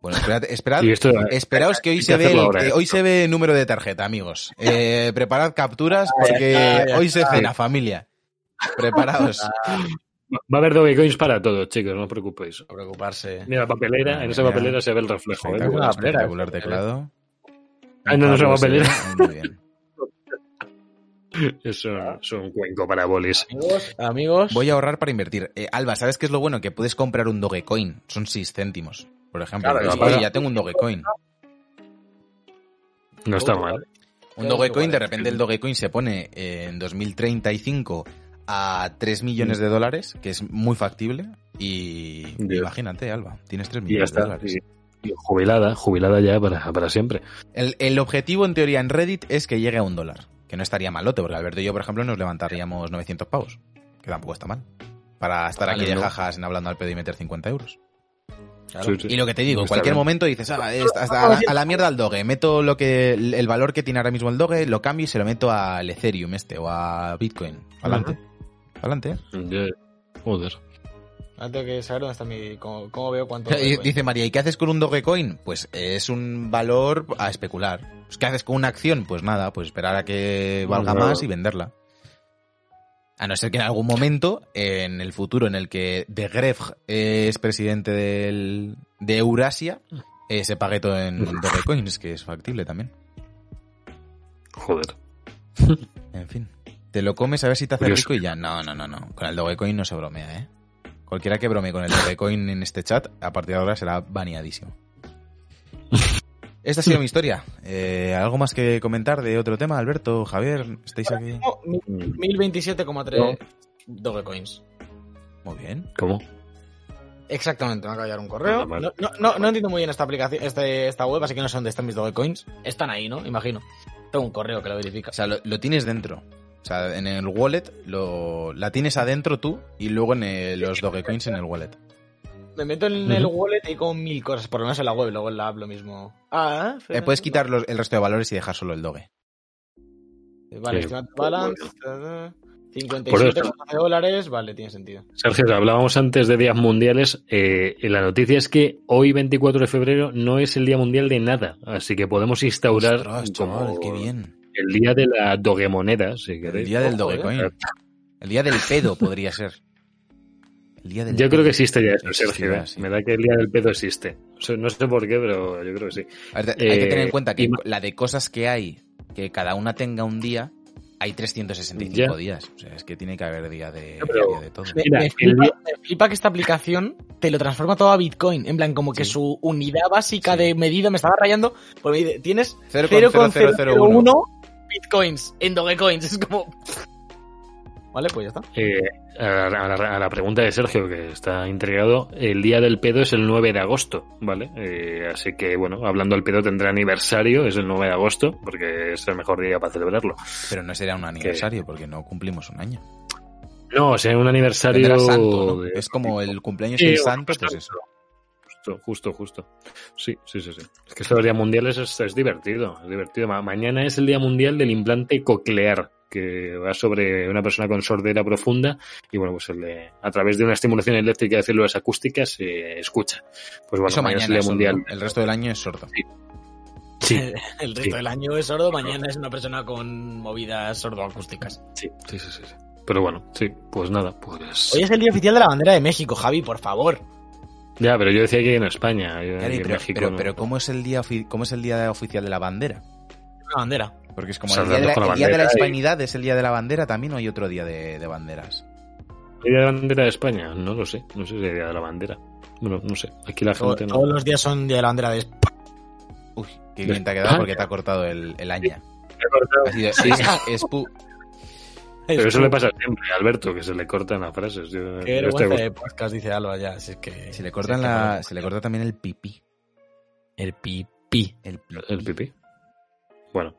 Bueno, esperad, esperad, esto, Esperaos que hoy se ve el- eh, hoy se ve número de tarjeta, amigos. Eh, preparad capturas porque hoy se cena, familia. Preparaos. Va a haber Dogecoins para todos, chicos, no os preocupéis. No preocuparse. Mira, papelera, en esa papelera se ve el reflejo. ¿eh? Espectacular, una papelera, espectacular ¿eh? teclado. Ah, no, no es una papelera. Muy bien. Es un, es un cuenco para bolis. Amigos, amigos. Voy a ahorrar para invertir. Eh, Alba, ¿sabes qué es lo bueno? Que puedes comprar un Dogecoin. Son 6 céntimos. Por ejemplo, Claro, ya tengo un Dogecoin. No está mal. Un Dogecoin, de repente el Dogecoin se pone en 2035 a 3 millones de dólares, que es muy factible. Y imagínate, Alba, tienes 3 Y ya millones de dólares. Y, y jubilada, jubilada ya para, para siempre. El, el objetivo en teoría en Reddit es que llegue a un dólar, que no estaría malote, porque Alberto y yo, por ejemplo, nos levantaríamos 900 pavos, que tampoco está mal. Para estar Vale, aquí de ¿no? jajas en hablando al pedo y meter 50 euros. Sí, sí. Y lo que te digo, en cualquier bien. momento dices, ah, esta- hasta a, la, a la mierda al Doge, meto lo que el valor que tiene ahora mismo el Doge, lo cambio y se lo meto al Ethereum este o a Bitcoin. Adelante. Adelante. Ya, Joder. Ahora tengo que saber dónde está mi. cómo, cómo veo cuánto. Dice María, ¿y qué haces con un Dogecoin? Pues es un valor a especular. Pues, ¿Qué haces con una acción? Pues nada, pues esperar a que valga No. más y venderla. A no ser que en algún momento, en el futuro en el que De Gref es presidente del, de Eurasia, eh, se pague todo en Dogecoins, que es factible también. Joder. En fin. Te lo comes a ver si te hace rico y ya. No, no, no, no. Con el Dogecoin no se bromea, ¿eh? Cualquiera que bromee con el Dogecoin en este chat, a partir de ahora será baneadísimo. Esta ha sido mi historia. Eh, ¿Algo más que comentar de otro tema, Alberto, Javier? ¿Estáis aquí? No, mi- Mm, 1027,3 Dogecoins. Muy bien. ¿Cómo? Exactamente, me acaba de llegar un correo. No, no, no, no entiendo muy bien esta aplicación, este, esta web, así que no sé dónde están mis Dogecoins. Están ahí, ¿no? Imagino. Tengo un correo que lo verifica. O sea, lo, lo tienes dentro. O sea, en el wallet lo, la tienes adentro tú y luego en el- los Dogecoins en el wallet. Me meto en el wallet y con mil cosas, por lo menos en la web, luego en la app lo mismo. Ah, Eh, puedes quitar los- el resto de valores y dejar solo el Doge. Vale, Eh, balance. eh, Por 57 eso- dólares, vale, tiene sentido. Sergio, hablábamos antes de días mundiales. eh, y la noticia es que hoy, 24 de febrero, no es el día mundial de nada. Así que podemos instaurar Ostras, chaval, como qué bien. el día de la dogemoneda, si El queréis. día del Ojo, eh. Dogecoin. El día del pedo podría ser. El día del Yo creo que existe ya eso, Sergio. ¿eh? sí. Me da que el día del pedo existe. O sea, no sé por qué, pero yo creo que sí. Ver, hay que tener en Eh, cuenta que y la de cosas que hay, que cada una tenga un día, hay 365 Ya. días. O sea, es que tiene que haber día de, pero- día de todo. Me, Mira, me el flipa, día- me flipa que esta aplicación te lo transforma todo a Bitcoin. En plan, como que Sí. su unidad básica Sí. de medida me estaba rayando. Pues me dice, tienes 0,0001. 0,001 Bitcoins en Dogecoins. Es como. Vale, pues ya está. Eh, a, la, a la- a la pregunta de Sergio, que está intrigado, el día del pedo es el 9 de agosto, ¿vale? Eh, así que, bueno, hablando del pedo tendrá aniversario, es el 9 de agosto, porque es el mejor día para celebrarlo. Pero no sería un aniversario porque no cumplimos un año. No, o sea, un aniversario... Tendrá santo, ¿no? de- Es como el cumpleaños del santo, pues eso. Justo, justo, justo. Sí, sí, sí, sí. Es que esto de los días mundiales es, es divertido, es divertido. Ma- mañana es el Día Mundial del Implante Coclear, que va sobre una persona con sordera profunda y, bueno, pues el de- a través de una estimulación eléctrica de células acústicas se escucha. Pues bueno, eso mañana es el mañana es. Mundial. El resto del año es sordo. Sí, El resto Sí. del año es sordo, mañana es una persona con movidas sordoacústicas. sí, sí, sí, sí. Pero bueno, sí, pues nada, pues... Hoy es el día oficial de la bandera de México, Javi, por favor. Ya, pero yo decía que en España, yo en pero, México pero, no. pero ¿cómo es el día cómo es el día oficial de la bandera? Una bandera. Porque es como el día, de la, la el día de la bandera y- hispanidad es el día de la bandera, también o hay otro día de, de banderas. ¿El Día de la Bandera de España? No lo sé, no sé si es el Día de la Bandera. Bueno, no sé, aquí la Todo- gente no... Todos los días son día de la bandera de España. Uy, qué bien te ha quedado porque te ha cortado el, el aña. Ha sido es, es pu- Pero eso le pasa siempre a Alberto, que se le cortan las frases. Yo, Qué yo estoy vergüenza de podcast, dice Alba ya. Si es que, se le cortan si es que la, no- se le corta también el pipí. El pipí. El pipí. El pipí. Bueno.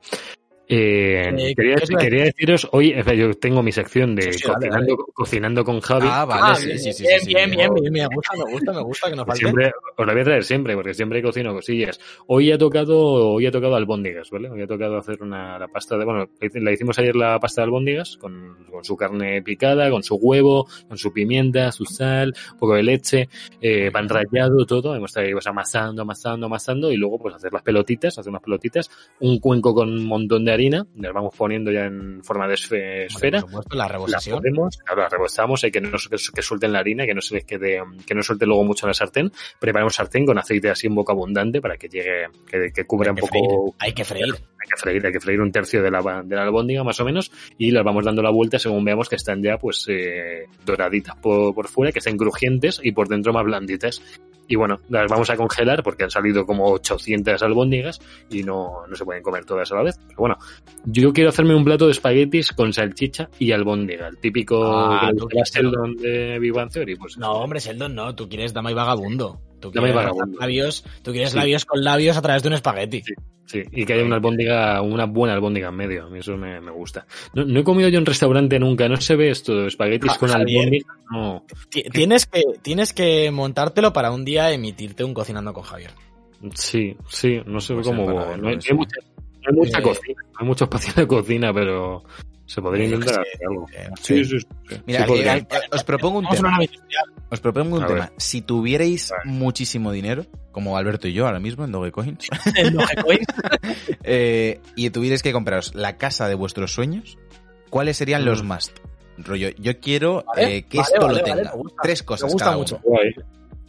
Eh, Eh, quería, ¿qué os iba a quería deciros, hoy yo tengo mi sección de Sí, sí, cocinando, cocinando con Javi. Ah, vale, Ah, sí, bien, sí, sí, bien, sí, bien, sí. bien, bien, me gusta, me gusta, me gusta que no falte. Siempre, os la voy a traer siempre, porque siempre cocino cosillas. Hoy ha tocado, hoy ha tocado albóndigas, ¿vale? Hoy ha tocado hacer una, la pasta de, bueno, la hicimos ayer la pasta de albóndigas, con, con su carne picada, con su huevo, con su pimienta, su sal, un poco de leche, eh, pan rallado, todo. Hemos estado pues, amasando, amasando, amasando, y luego, pues, hacer las pelotitas, hacer unas pelotitas, un cuenco con un montón de harina, las vamos poniendo ya en forma de esfe- esfera. Supuesto, la La reposición. ponemos, claro, la rebozamos, hay que no que, suelten la harina, que no se les quede, que no suelte luego mucho en la sartén. Preparamos sartén con aceite así un poco abundante para que llegue, que, que cubra Hay un poco. freír, hay que freír. Hay que freír, hay que freír un tercio de la, de la albóndiga más o menos y las vamos dando la vuelta según veamos que están ya pues eh, doraditas por, por fuera, que estén crujientes y por dentro más blanditas. Y bueno, las vamos a congelar porque han salido como 800 albóndigas y no, no se pueden comer todas a la vez. Pero bueno, yo quiero hacerme un plato de espaguetis con salchicha y albóndiga, el típico Ah, Sheldon de Bang Theory. Pues No, hombre, Sheldon, no. Tú quieres dama y vagabundo. Tú quieres labios, tú quieres Sí. labios con labios a través de un espagueti. Sí, y que haya una albóndiga, una buena albóndiga en medio. A mí eso me, me gusta. No, no he comido yo en restaurante nunca, no se ve esto, espaguetis Ah, con Javier. albóndiga. No. Ti- Tienes que, tienes que montártelo para un día emitirte un cocinando con Javier. Sí, sí, no sé Pues cómo. No hay, hay. Hay mucha Eh, cocina, hay mucho espacio de cocina, pero se podría Eh, intentar hacer algo. eh, Sí, sí, sí. sí. Mira, Sí podría. eh, os propongo un Vamos tema. Os propongo un A tema. ver. Si tuvierais muchísimo dinero, como Alberto y yo ahora mismo en Dogecoin. eh, y tuvierais que compraros la casa de vuestros sueños, ¿cuáles serían los Mm. must? Rollo, yo quiero Vale, eh, que vale, esto vale, lo tenga. Tres cosas Me gusta cada mucho. uno.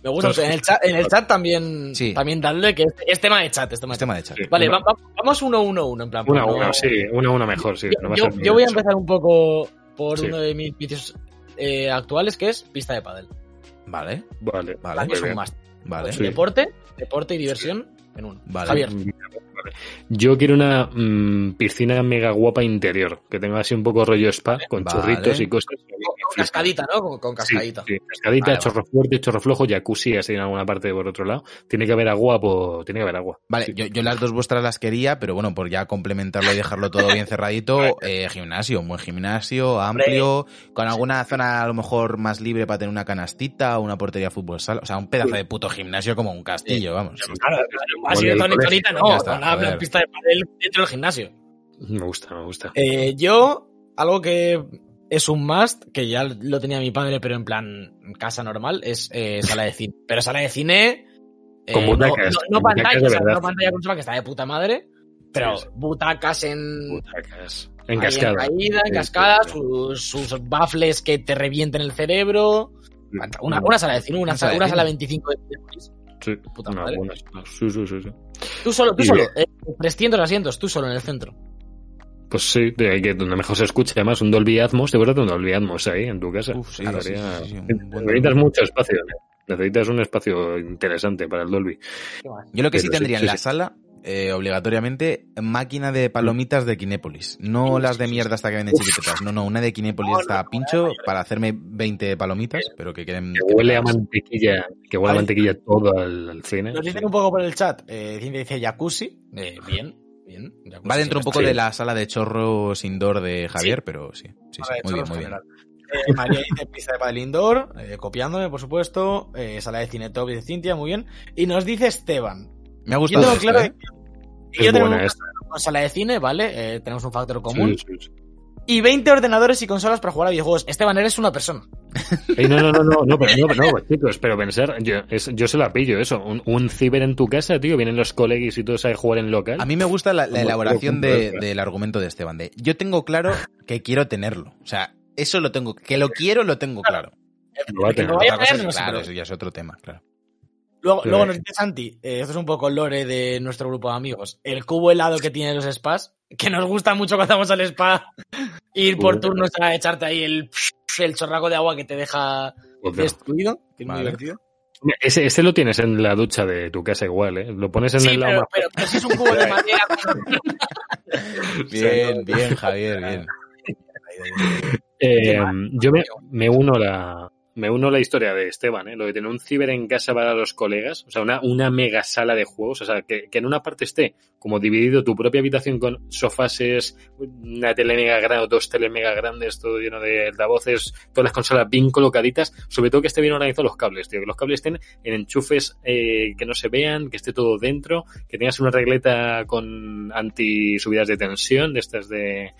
Me gusta mucho. En el chat, en el chat también, Sí. también dadle que es, es tema de chat. Es tema de Es chat. tema de chat. Sí. Vale, Una- va- va- vamos uno, uno, uno, en plan. Una a por no- una, sí, una a una mejor, sí. no Yo, a ser yo voy a empezar un poco por Sí. uno de mis vicios eh, actuales, que es pista de pádel. Vale, Vale, Vale. es un vale. Sí. Deporte, deporte y diversión en uno. Vale. Javier. Yo quiero una mm, piscina mega guapa interior, que tenga así un poco rollo spa, con Vale. chorritos y cosas. Con cascadita, ¿no? Con, cascadita. sí, cascadita, Vale, chorro fuerte, chorro flojo, jacuzzi así en alguna parte por otro lado. Tiene que haber agua, por... tiene que haber agua. Vale, Sí. yo, yo las dos vuestras las quería, pero bueno, por ya complementarlo y dejarlo todo bien cerradito, eh, gimnasio, un buen gimnasio, amplio, con alguna zona a lo mejor más libre para tener una canastita, una portería de fútbol sala, o sea, un pedazo de puto gimnasio como un castillo, vamos. Claro, claro, así de. Tonita, no. Una pista de pádel dentro del gimnasio. Me gusta, me gusta. Eh, yo, algo que es un must, que ya lo tenía mi padre, pero en plan casa normal, es eh, sala de cine. Pero sala de cine. eh, Con no, butacas, no- no con butacas pantalla, de o sea, verdad. no pantalla consola que está de puta madre, pero Sí, sí. butacas en. Butacas. En cascada. caída, en cascada, sí, sus, sus baffles que te revienten el cerebro. Una, una sala de cine, una, Una sala, de una cine. sala 25 de. Sí, puta madre. Sí, sí, sí, sí. Tú solo, tú Y solo. eh, 300 asientos, tú solo en el centro. Pues sí, de ahí que donde mejor se escuche, además un Dolby Atmos, te verdad un Dolby Atmos ahí en tu casa. Uf, sí, Estaría- sí, sí, sí, un buen Necesitas mucho espacio, ¿eh? necesitas un espacio interesante para el Dolby. Yo lo que sí Pero sí, tendría sí, en la sí. sala, eh, obligatoriamente, máquina de palomitas de Kinépolis. No las de mierda hasta que venden chiquitetas. No, no, una de Kinépolis está a pincho para hacerme 20 palomitas, pero que queden... Que huele a mantequilla, que huele a mantequilla todo al, al cine. Nos dicen un poco por el chat. Eh, Cintia dice jacuzzi. Eh, bien, bien. Jacuzzi Va dentro un poco Sí. de la sala de chorros indoor de Javier, pero sí, sí, sí, muy bien, muy bien. Eh, María dice pista de pádel indoor, eh, copiándome, por supuesto. Eh, sala de cine top dice Cintia, muy bien. Y nos dice Esteban. Me ha Yo gustado tengo claro ¿eh? que yo tengo buena una sala de cine, ¿vale? Eh, tenemos un factor común. Sí, sí, sí. Y 20 ordenadores y consolas para jugar a videojuegos. Esteban, eres una persona. Ey, no, no, no, no, no, pero, no, no, chicos, pero pensar, yo, es- yo se la pillo eso, un, un ciber en tu casa, tío, vienen los colegis y todos a jugar en local. A mí me gusta la, elaboración de- del argumento de Esteban. De, yo tengo claro que quiero tenerlo. O sea, eso lo tengo. Que lo quiero, lo tengo claro. Lo va a tener. cosa claro, eso ya es otro tema, claro. Luego, Sí. luego nos dice Santi, eh, esto es un poco lore de nuestro grupo de amigos, el cubo helado que tienen los spas, que nos gusta mucho cuando vamos al spa, ir por turnos a echarte ahí el, el chorraco de agua que te deja Joder. destruido, que es muy Vale. divertido. Ese, ese lo tienes en la ducha de tu casa igual, ¿eh? Lo pones en Sí, el lado pero, más- pero, pero si es un cubo de madera, Bien, bien, Javier, bien. Eh, yo me, me uno la me uno a la historia de Esteban, ¿eh? lo de tener un ciber en casa para los colegas, o sea, una, una mega sala de juegos, o sea, que, que en una parte esté como dividido tu propia habitación con sofases, una tele mega grande, dos teles mega grandes, todo lleno de altavoces, todas las consolas bien colocaditas, sobre todo que esté bien organizado los cables, tío, que los cables estén en enchufes eh, que no se vean, que esté todo dentro, que tengas una regleta con anti subidas de tensión, de estas de,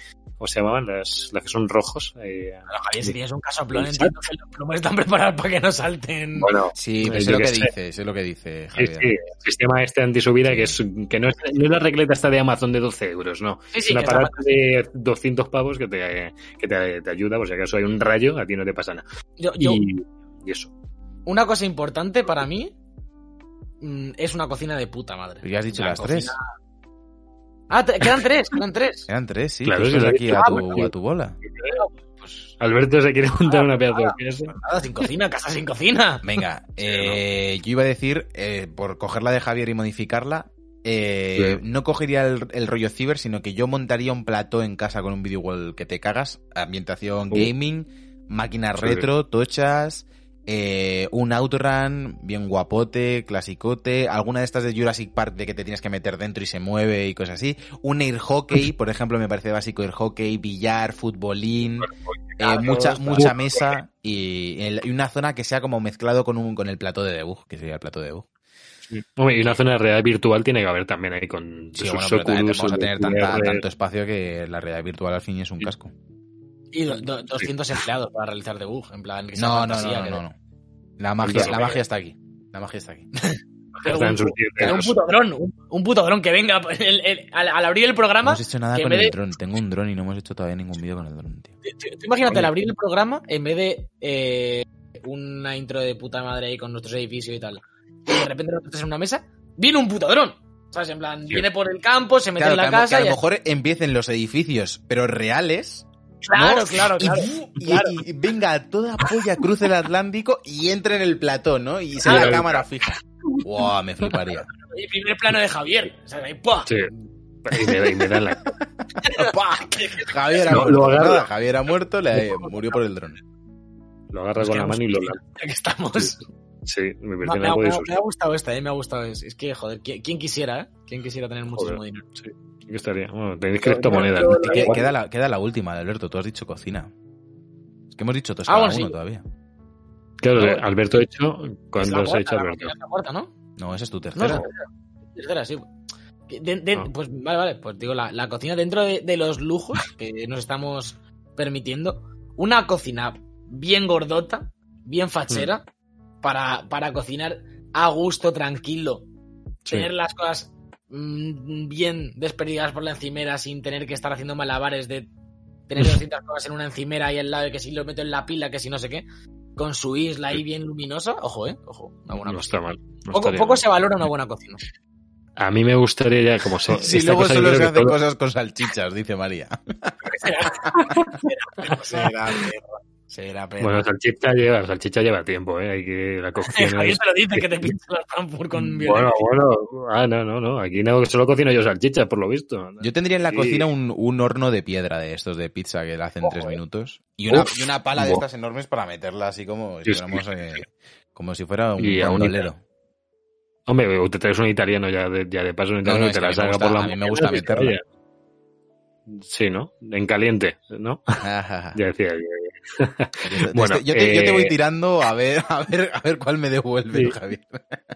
¿cómo se llamaban? Las, las que son rojos. Eh, Claro, Javier, si tienes un casoplón, entiendo que los plomos están preparados para que no salten. bueno, Sí, Eh, sé yo lo que sé. dice, sé lo que dice Javier. sí, el sistema este antisubida que es que no es, no es la regleta esta de Amazon de 12 euros, no. Sí, es un que aparato de 200 pavos que te, que te, te ayuda, por si acaso hay un rayo, a ti no te pasa nada. Yo, yo- Y, y eso. una cosa importante para mí mm, es una cocina de puta madre. Pero ya has dicho Una las cocina- tres. Ah, quedan tres, quedan tres. Eran tres, sí. Claro, tú estás aquí a Ah, tu, pues sí. a tu bola. pues Alberto se quiere montar una pedazo de casa. Nada, sin cocina, casa sin cocina. Venga, eh, yo iba a decir, eh, por cogerla de Javier y modificarla, eh, Sí. no cogería el, el rollo ciber, sino que yo montaría un plató en casa con un video wall que te cagas, ambientación Uh. gaming, máquinas Sí. retro, tochas, eh, un outrun bien guapote, clasicote, alguna de estas de Jurassic Park de que te tienes que meter dentro y se mueve y cosas así, un air hockey, por ejemplo, me parece básico air hockey, billar, futbolín, eh, mucha, mucha mesa y, una zona que sea como mezclado con un con el plató de debug, que sería el plató de debug. Hombre, y una zona de realidad virtual tiene que haber también ahí con Sí, sus bueno, pero también Oculus, vamos a tener tanta- VR. tanto espacio que la realidad virtual al fin es un Sí. casco. Y do- do- 200 empleados para realizar debug, en plan... que sea No, no, fantasía, no, que- no, no. La magia, la magia está aquí. La magia está aquí. Un dedos. puto dron, un, un puto dron que venga el- el- al, al abrir el No programa. hemos hecho nada con el de- dron. Tengo un dron y no hemos hecho todavía ningún vídeo con el dron, tío. tú- imagínate al abrir el programa, en vez de eh, una intro de puta madre ahí con nuestros edificios y tal, y de repente nos metes en una mesa, viene un puto dron. ¿Sabes? En plan, viene por el campo, se mete Claro, en la que a, lo- que casa a lo y. mejor empiecen los edificios, pero reales. Claro, ¿no? claro, Y- claro. Y, claro. y venga, a toda polla cruce el Atlántico y entre en el plató, ¿no? Y sea Claro. la cámara fija. Wow, me fliparía. Y primer plano de Javier. O sea, ahí, ¡pua! Sí. Y me, y me dan la... Javier ha muerto. lo agarra. Nada, Javier ha muerto, le murió por el dron. Lo agarra con la mano y lo lanza. Ya que estamos. Sí, me Me, ha, algo de me ha- susto. me ha gustado esta, eh, me ha gustado. Es, es que, joder, ¿quién, quién quisiera, eh? ¿Quién quisiera tener muchísimo Joder. dinero? Sí, estaría. Bueno, tenéis criptomonedas. queda, la, queda la última, Alberto. Tú has dicho cocina. Es que hemos dicho todos Ah, cada bueno, uno sí. todavía. Claro, No. Alberto ha hecho. Es ¿Cuándo la has cuarta, hecho la Alberto? la cuarta, ¿no? No, esa es tu No, tercera. no, tercera, sí. Que de- de- Ah. Pues vale, vale. Pues digo, la, la cocina dentro de, de los lujos que nos estamos permitiendo, una cocina bien gordota, bien fachera, Mm. Para, para cocinar a gusto, tranquilo, Sí. tener las cosas mm, bien desperdigadas por la encimera sin tener que estar haciendo malabares de tener 200 cosas en una encimera ahí al lado y que si lo meto en la pila, que si no sé qué, con su isla ahí bien luminosa. Ojo, eh, ojo, una buena No cocina. está mal. no Poco, poco mal. se valora una buena cocina. A mí me gustaría ya, como so, Sí, esta luego solo se hacen todo- cosas con salchichas, dice María. Será perro. Será Bueno, salchicha lleva, salchicha lleva tiempo, ¿eh? Hay que la Javier es... te lo dice que te pinta los Frankfurt con Bueno, violencia. bueno, ah, no, no, no, aquí no, solo cocino yo salchichas, por lo visto. Yo tendría en la Sí. cocina un, un horno de piedra de estos de pizza que le hacen tres eh. minutos. Y una, Uf, y una pala de estas enormes para meterla así como si fuéramos, eh, como si fuera un bandolero. Hombre, o te traes un italiano ya de, ya de paso, un No, italiano no, y te la saca gusta- por la a mí me gusta meterla. Sí, ¿no? En caliente, ¿no? Ya decía yo. Bueno, Este- yo, te, yo te voy eh, tirando a ver, a ver, a ver cuál me devuelve, Sí. Javier.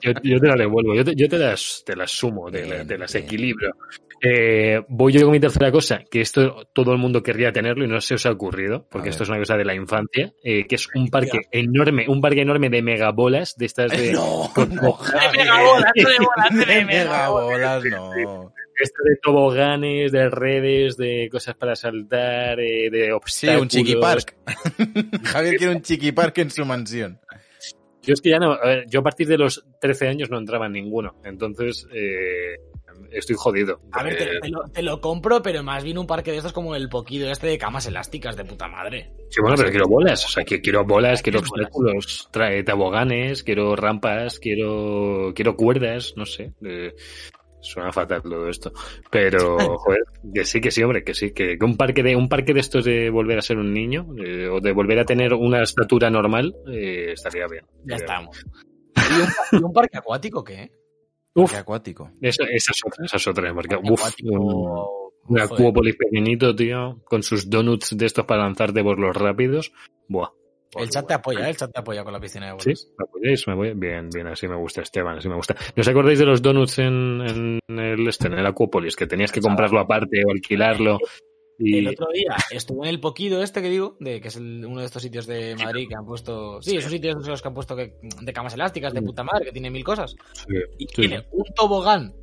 Yo, yo te la devuelvo, yo te, yo te las, te las sumo, te, la- te las bien. equilibro. Eh, voy yo con mi tercera cosa, que esto todo el mundo querría tenerlo y no se os ha ocurrido, porque A esto ver. es una cosa de la infancia, eh, que es un parque enorme, un parque enorme de megabolas, de estas de... No, con- no, De megabolas, de bolas, de megabolas, no. Esto de toboganes, de redes, de cosas para saltar, eh, de Sí, obstáculos. un chiqui park. Javier quiere un chiqui park en su mansión. Yo es que ya no, a ver, yo a partir de los 13 años no entraba en ninguno, entonces eh, estoy jodido. A ver, te, te lo, te lo compro, pero más bien un parque de estos como el poquido este de camas elásticas de puta madre. Sí, bueno, pero quiero bolas, o sea, que quiero bolas, quiero obstáculos, trae toboganes, quiero rampas, quiero quiero cuerdas, no sé. eh, suena fatal todo esto, pero joder, que sí, que sí, hombre, que sí, que, un parque de un parque de estos de volver a ser un niño eh, o de volver a tener una estatura normal eh, estaría bien. Ya estamos. ¿Y un, y un parque acuático qué? Uf, Qué acuático. Esa, esa es otra, esa es otra, porque Parque uf, acuático, un, un acuópolis pequeñito, tío, con sus donuts de estos para lanzarte por los rápidos. Buah. El chat te apoya, ¿eh? el chat te apoya con la piscina de bolas. ¿Sí? ¿Me apoyáis? ¿Me voy? Bien, bien, así me gusta, Esteban, así me gusta. ¿No os acordáis de los donuts en, en el este, en el Acuópolis? Que tenías que comprarlo aparte o alquilarlo. Y... El otro día estuve en el Poquido este que digo, de que es el- uno de estos sitios de Madrid que han puesto... Sí, esos sitios de los que han puesto que- de camas elásticas, de puta madre, que tiene mil cosas. Sí, Y sí. tiene un tobogán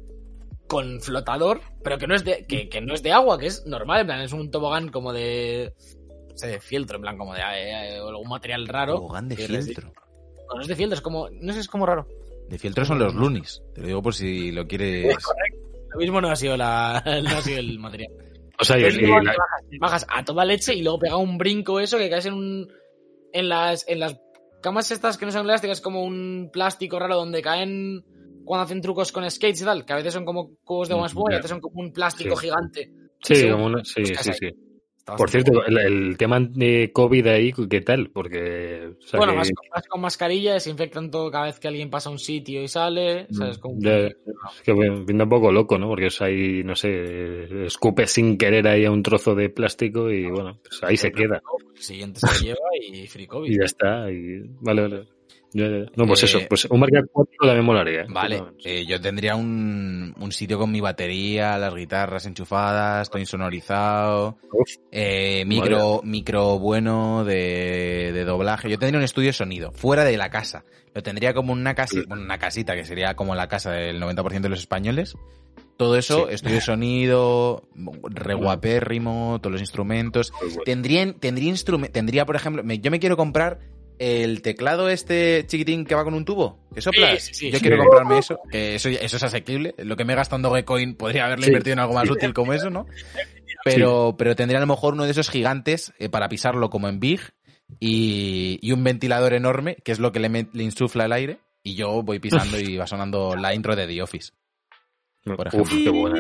con flotador, pero que no es de, que, que no es de agua, que es normal, en plan, es un tobogán como de... No sé, de fieltro, en plan, como de eh, o algún material raro. Tobogán de fieltro. No, no es de fieltro, es como... No sé, es como raro. De fieltro son los lunis. Te lo digo por si lo quieres. Lo mismo no ha sido, la, no ha sido el material. O sea, y- Entonces, y luego la- te bajas, a toda leche y luego pega un brinco eso que caes en un. En las, en las camas estas que no son elásticas, como un plástico raro donde caen cuando hacen trucos con skates y tal, que a veces son como cubos de goma espuma y a veces son como un plástico Sí. gigante. Sí, como una- sí, pues sí, sí. Por cierto, el, el tema de COVID ahí, ¿qué tal? Porque... o sea, bueno, que- vas, con- vas con mascarilla, desinfectan todo cada vez que alguien pasa a un sitio y sale. ¿sabes? Como- Ya, es que pinta un poco loco, ¿no? Porque es ahí, no sé, escupe sin querer ahí a un trozo de plástico y bueno, pues ahí se queda. El siguiente se lo lleva y free COVID. Y ya está. Y... Vale, vale. No, pues Eh, eso, pues un marca 4 también molaría. ¿eh? Vale, eh, yo tendría un, un sitio con mi batería, las guitarras enchufadas, todo insonorizado, eh, micro, micro bueno de, de doblaje. Yo tendría un estudio de sonido, fuera de la casa. Lo tendría como una, casi, bueno, una casita, que sería como la casa del 90% de los españoles. Todo eso, Sí. estudio de sonido, reguapérrimo, todos los instrumentos. Tendría, tendría, instrume- tendría, por ejemplo, me- yo me quiero comprar el teclado este chiquitín que va con un tubo, que soplas. Sí, sí, sí. yo Sí. quiero comprarme eso, que eso, eso es asequible. Lo que me he gastado en Dogecoin podría haberlo Sí. invertido en algo más útil como eso, ¿no? Pero, pero tendría a lo mejor uno de esos gigantes eh, para pisarlo como en Big y, y un ventilador enorme, que es lo que le, insufla el aire. Y yo voy pisando y va sonando la intro de The Office. por Uf, ejemplo. qué buena.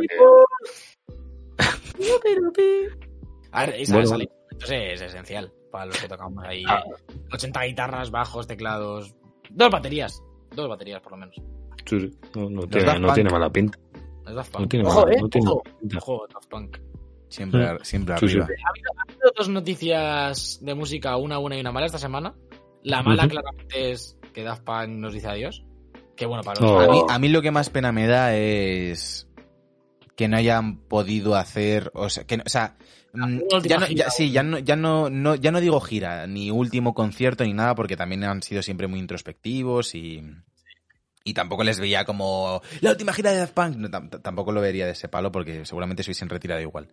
A ver, esa Bueno. instrumentos es esencial para los que tocamos ahí. Ah. 80 guitarras, bajos, teclados. Dos baterías. Dos baterías, por lo menos. Sí, sí. No, no tiene, no Punk. tiene mala pinta. Es Daft Punk. No tiene Ojo, mala, eh. no tiene Ojo, pinta. ojo, Daft Punk. Siempre, Mm. siempre Sí, sí. arriba. Ha habido dos noticias de música, una buena y una mala esta semana. La mala claramente es que Daft Punk nos dice adiós. Que bueno, para los Oh. A, mí, a mí lo que más pena me da es que no hayan podido hacer, o sea, que no- o sea, ya no, ya- sí, ya no, ya no, no, ya no digo gira, ni último concierto ni nada, porque también han sido siempre muy introspectivos y, y tampoco les veía como la última gira de Daft Punk, no, tampoco lo vería de ese palo porque seguramente se hubiesen retirado igual.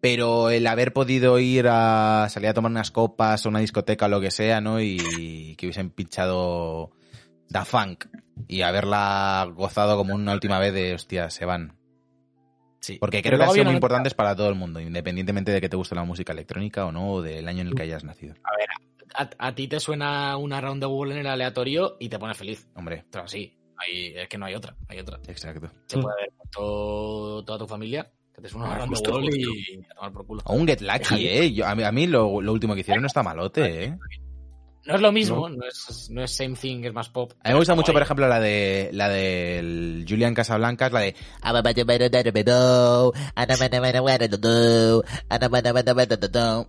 Pero el haber podido ir a salir a tomar unas copas o una discoteca o lo que sea, ¿no? Y que hubiesen pinchado Da Funk y haberla gozado como una última vez de, hostia, se van. Sí. Porque Pero creo que han luego sido muy importantes para todo el mundo, independientemente de que te guste la música electrónica o no, o del año en el que hayas nacido. A, a ti te suena una round de Google en el aleatorio y te pones feliz. Hombre, Pero sí, ahí, es que no hay otra. Hay otra. exacto. Se puede ver con todo- toda tu familia que te suena una round de Google y a tomar por culo. O un Get Lucky, ¿eh? Yo- a mí, a mí lo, lo último que hicieron no está malote, ¿eh? No es lo mismo, no, es, no es same thing, es más pop. A mí me gusta mucho, por ejemplo, la de la del Julian Casablancas, la de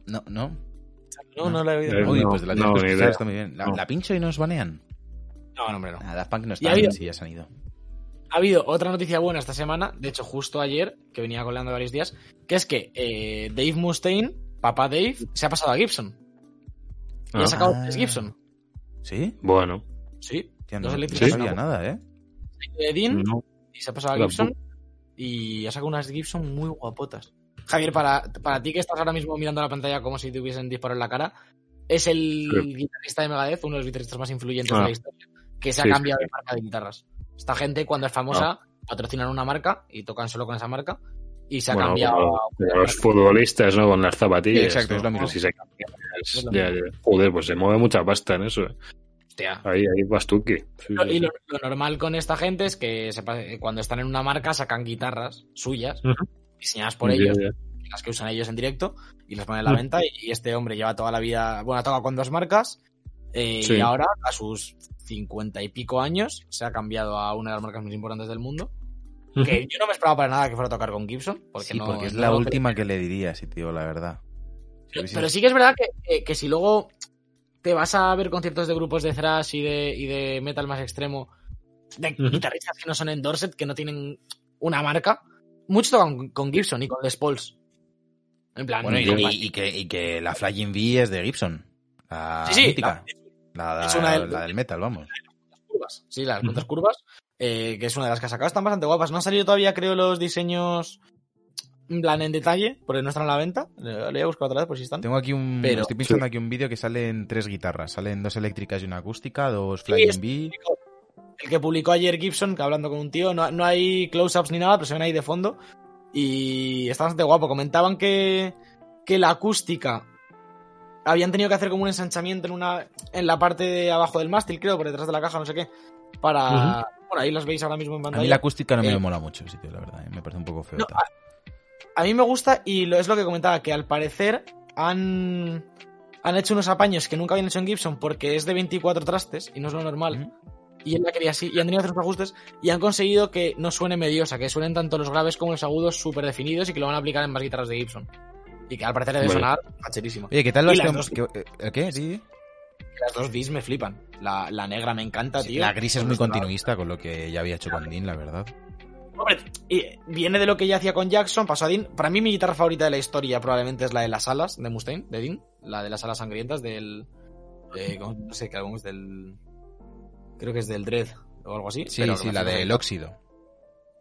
no, no. No, no la he oído. Eh, Uy, no, pues la que está muy bien. ¿La, No. la pincho y nos banean? No, no, hombre, no. Nada, Punk no está, habido- sí, ya se han ido. Ha habido otra noticia buena esta semana, de hecho justo ayer, que venía colando varios días, que es que eh, Dave Mustaine, papá Dave, se ha pasado a Gibson. Y Ah. ha sacado Ah. tres Gibson. ¿Sí? Bueno. Sí. Tía, no, no sabía una nada, ¿eh? de Dean No. y se ha pasado a. Gibson y ha sacado unas Gibson muy guapotas. Javier, para, para ti que estás ahora mismo mirando la pantalla como si te hubiesen disparado en la cara, es el Sí. guitarrista de Megadeth, uno de los guitarristas más influyentes Ah. de la historia, que se Sí, ha sí, cambiado sí. de marca de guitarras. Esta gente, cuando es famosa, patrocinan una marca y tocan solo con esa marca y se ha Bueno, cambiado como, los futbolistas, ¿no? Con las zapatillas. Sí, exacto, ¿no? es lo mismo. Si se cambia, Es ya, ya. Joder, pues se mueve mucha pasta en eso. eh. Hostia. Ahí, ahí vas tú que. Sí, sí, Y sí. lo, lo normal con esta gente es que eh, cuando están en una marca sacan guitarras suyas, diseñadas por Ya, ellos, ya. las que usan ellos en directo, y las ponen a la venta. Y este hombre lleva toda la vida, bueno, ha tocado con dos marcas, eh, Sí. y ahora, a sus cincuenta y pico años, se ha cambiado a una de las marcas más importantes del mundo. Que yo no me esperaba para nada que fuera a tocar con Gibson, porque sí, no. porque es no la última que le diría, si te digo la verdad. Pero sí que es verdad que, que- que si luego te vas a ver conciertos de grupos de thrash y de, y de metal más extremo, de guitarristas que no son en Dorset, que no tienen una marca, muchos tocan con Gibson y con Les Pauls. En plan, Bueno, y, no, y- y que, y que la Flying V es de Gibson. La Sí, sí, mítica. La, es una del- la del metal, vamos. curvas. Sí, las cuentas curvas, eh, que es una de las que ha sacado, están bastante guapas. No han salido todavía, creo, los diseños en plan en detalle, porque no están a la venta. Lo voy a buscar otra vez por si están. Tengo aquí un. Pero- estoy pinchando aquí un vídeo que salen tres guitarras. Salen dos eléctricas y una acústica, dos Sí, Flying es- V. El que publicó ayer Gibson, que hablando con un tío, no, no hay close-ups ni nada, pero se ven ahí de fondo. Y está bastante guapo. Comentaban que, que la acústica habían tenido que hacer como un ensanchamiento en una en la parte de abajo del mástil, creo, por detrás de la caja, no sé qué. Para. Bueno, ahí las veis ahora mismo en A pantalla. mí la acústica no me Eh, mola mucho el sitio, la verdad. eh, Me parece un poco feo. No, a, mí me gusta y lo, es lo que comentaba, que al parecer han, han hecho unos apaños que nunca habían hecho en Gibson porque es de 24 trastes y no es lo normal. Y él la quería así, y han tenido que hacer unos ajustes y han conseguido que no suene mediosa, que suenen tanto los graves como los agudos súper definidos y que lo van a aplicar en más guitarras de Gibson. Y que al parecer debe sonar facherísimo. Oye, ¿qué tal lo Y has las dos- ¿Qué? Sí. Las dos Ds me flipan. La, la negra me encanta, Sí, tío. La gris es muy los continuista con lo que ya había hecho con Dean, la verdad. Hombre, y viene de lo que ya hacía con Jackson, pasó a Dean. Para mí mi guitarra favorita de la historia probablemente es la de las alas de Mustaine, de Dean. La de las alas sangrientas del... eh, ¿cómo- no sé qué álbum es del... Creo que es del Dread o algo así. Sí, pero sí, la del mucho. óxido.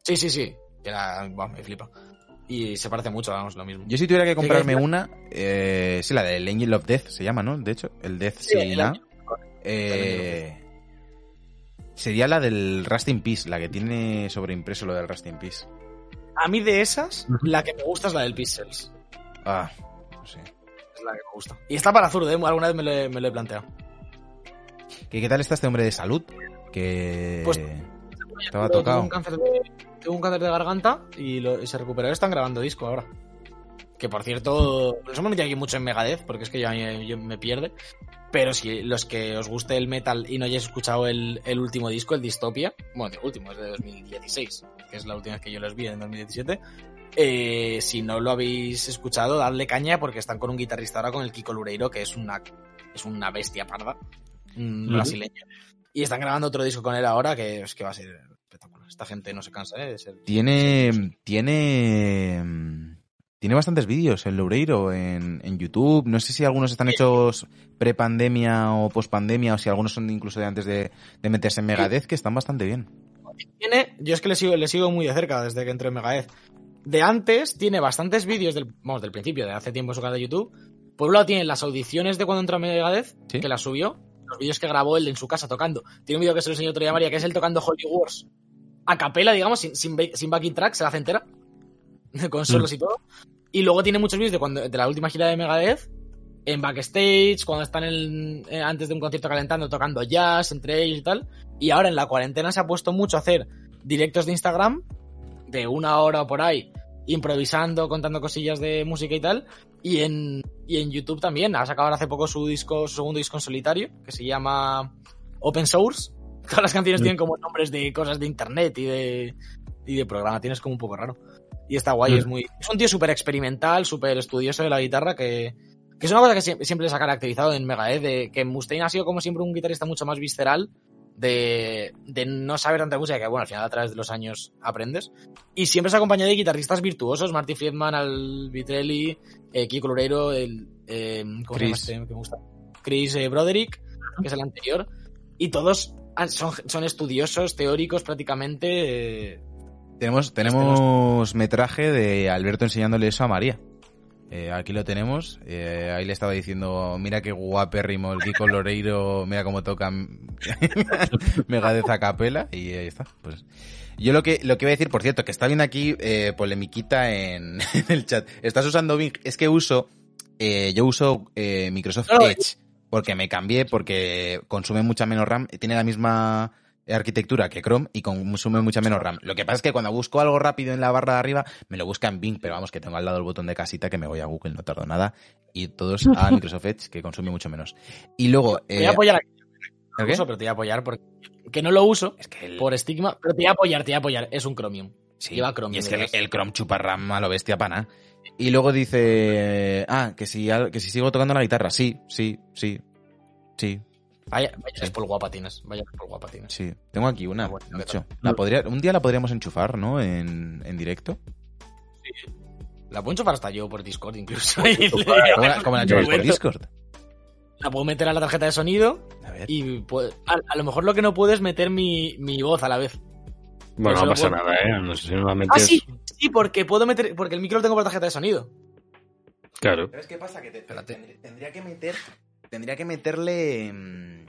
Sí, sí, sí. Que buah, me flipa. Y se parece mucho, vamos, lo mismo. Yo si tuviera que ¿Qué comprarme una, eh, sí, la del Angel of Death se llama, ¿no? De hecho, el Death Sí, sin el la. Eh, sería la del Rust in Peace, la que tiene sobreimpreso lo del Rust in Peace. A mí de esas, la que me gusta es la del Pixels. Ah, no sé. Es la que me gusta. Y está para zurdo, ¿eh? alguna vez me lo, he- me lo he planteado. ¿Qué, qué tal está este hombre de salud? Que Pues- estaba Tuvo tocado. un cáncer de, tuvo un cáncer de garganta y, lo- y se recuperó. Están grabando disco ahora. Que por cierto, nos hemos metido aquí mucho en Megadeth, porque es que ya me, yo me pierde. Pero si los que os guste el metal y no hayáis escuchado el, el último disco, el Dystopia, bueno, el último es de 2016, que es la última vez que yo los vi en 2017. eh, si no lo habéis escuchado, dadle caña porque están con un guitarrista ahora con el Kiko Lureiro, que es una, es una bestia parda, un Ujú. brasileño. Y están grabando otro disco con él ahora que es que va a ser espectacular. Esta gente no se cansa ¿eh? de ser. Tiene. Tiene. Mm, Tiene bastantes vídeos el Loureiro en, en YouTube. No sé si algunos están hechos pre-pandemia o post-pandemia, o si algunos son incluso de antes de, de meterse en Megadeth, que están bastante bien. Tiene, yo es que le sigo, le sigo muy de cerca desde que entré en Megadeth. De antes tiene bastantes vídeos del, vamos, del principio, de hace tiempo en su canal de YouTube. Por un lado tiene las audiciones de cuando entró Megadeth, Sí. que las subió, los vídeos que grabó él en su casa tocando. Tiene un vídeo que se lo enseñó otro día María, que es él tocando Holy Wars a capela, digamos, sin, sin, sin backing track, se la hace entera, con solos y todo. Y luego tiene muchos vídeos de, cuando, de la última gira de Megadeth, en backstage, cuando están en- eh, antes de un concierto calentando, tocando jazz entre ellos y tal. Y ahora en la cuarentena se ha puesto mucho a hacer directos de Instagram, de una hora o por ahí, improvisando, contando cosillas de música y tal. Y en, y en YouTube también. Ha sacado ahora hace poco su disco, su segundo disco en solitario, que se llama Open Source. Todas las canciones tienen como nombres de cosas de internet y de, y de programaciones como un poco raro. Y está guay, Mm. es muy. Es un tío súper experimental, súper estudioso de la guitarra, que, que es una cosa que siempre, les ha caracterizado en Megadeth, de que Mustaine ha sido como siempre un guitarrista mucho más visceral, de, de no saber tanta música, que bueno, al final a través de los años aprendes. Y siempre se ha acompañado de guitarristas virtuosos, Marty Friedman, Al Vitrelli, eh, Kiko Loureiro, el, eh, ¿cómo se llama Chris. este que me gusta? Chris eh, Broderick, que es el anterior. Y todos son, son estudiosos, teóricos prácticamente. Tenemos, tenemos metraje de Alberto enseñándole eso a María. Eh, aquí lo tenemos. Eh, ahí le estaba diciendo, mira qué guapérrimo el Kiko Loreiro, mira cómo tocan Megadeth a capela. Y ahí está. Pues yo lo que, lo que voy a decir, por cierto, que está viendo aquí eh, polemiquita en, en el chat. ¿Estás usando Bing? Es que uso, eh, yo uso eh, Microsoft Edge porque me cambié, porque consume mucha menos RAM, tiene la misma arquitectura que Chrome y consume mucha menos RAM. Lo que pasa es que cuando busco algo rápido en la barra de arriba, me lo busca en Bing, pero vamos, que tengo al lado el botón de casita que me voy a Google, no tardo nada. Y todos a Microsoft Edge, que consume mucho menos. Y luego... te voy eh, a apoyar aquí. ¿el Lo qué? uso, pero te voy a apoyar porque. Que no lo uso Es que el- por estigma, pero te voy a apoyar, te voy a apoyar. Es un Chromium. Sí, Lleva Chromium y es que el, Chrome chupa RAM a lo bestia pana. Y luego dice, ah, que si, al- que si sigo tocando la guitarra. Sí, sí, sí, sí, Vaya, vaya Sí. es por guapa tienes. Vaya es por guapa tienes. sí. Tengo aquí una, Ah, bueno, de ¿qué hecho. tal? La podría, un día la podríamos enchufar, ¿no? En, en directo. La puedo enchufar hasta yo por Discord incluso. ¿Cómo la, cómo la enchufas por Discord? La puedo meter a la tarjeta de sonido A ver. y puedo- a, a lo mejor lo que no puedo es meter mi, mi voz a la vez. Bueno, no pasa puedo- nada, ¿eh? No sé si no la Ah, metes. sí, sí, porque puedo meter, porque el micro lo tengo por tarjeta de sonido. Claro. ¿Sabes qué pasa? Que te- tendría que meter. Tendría que meterle. mm,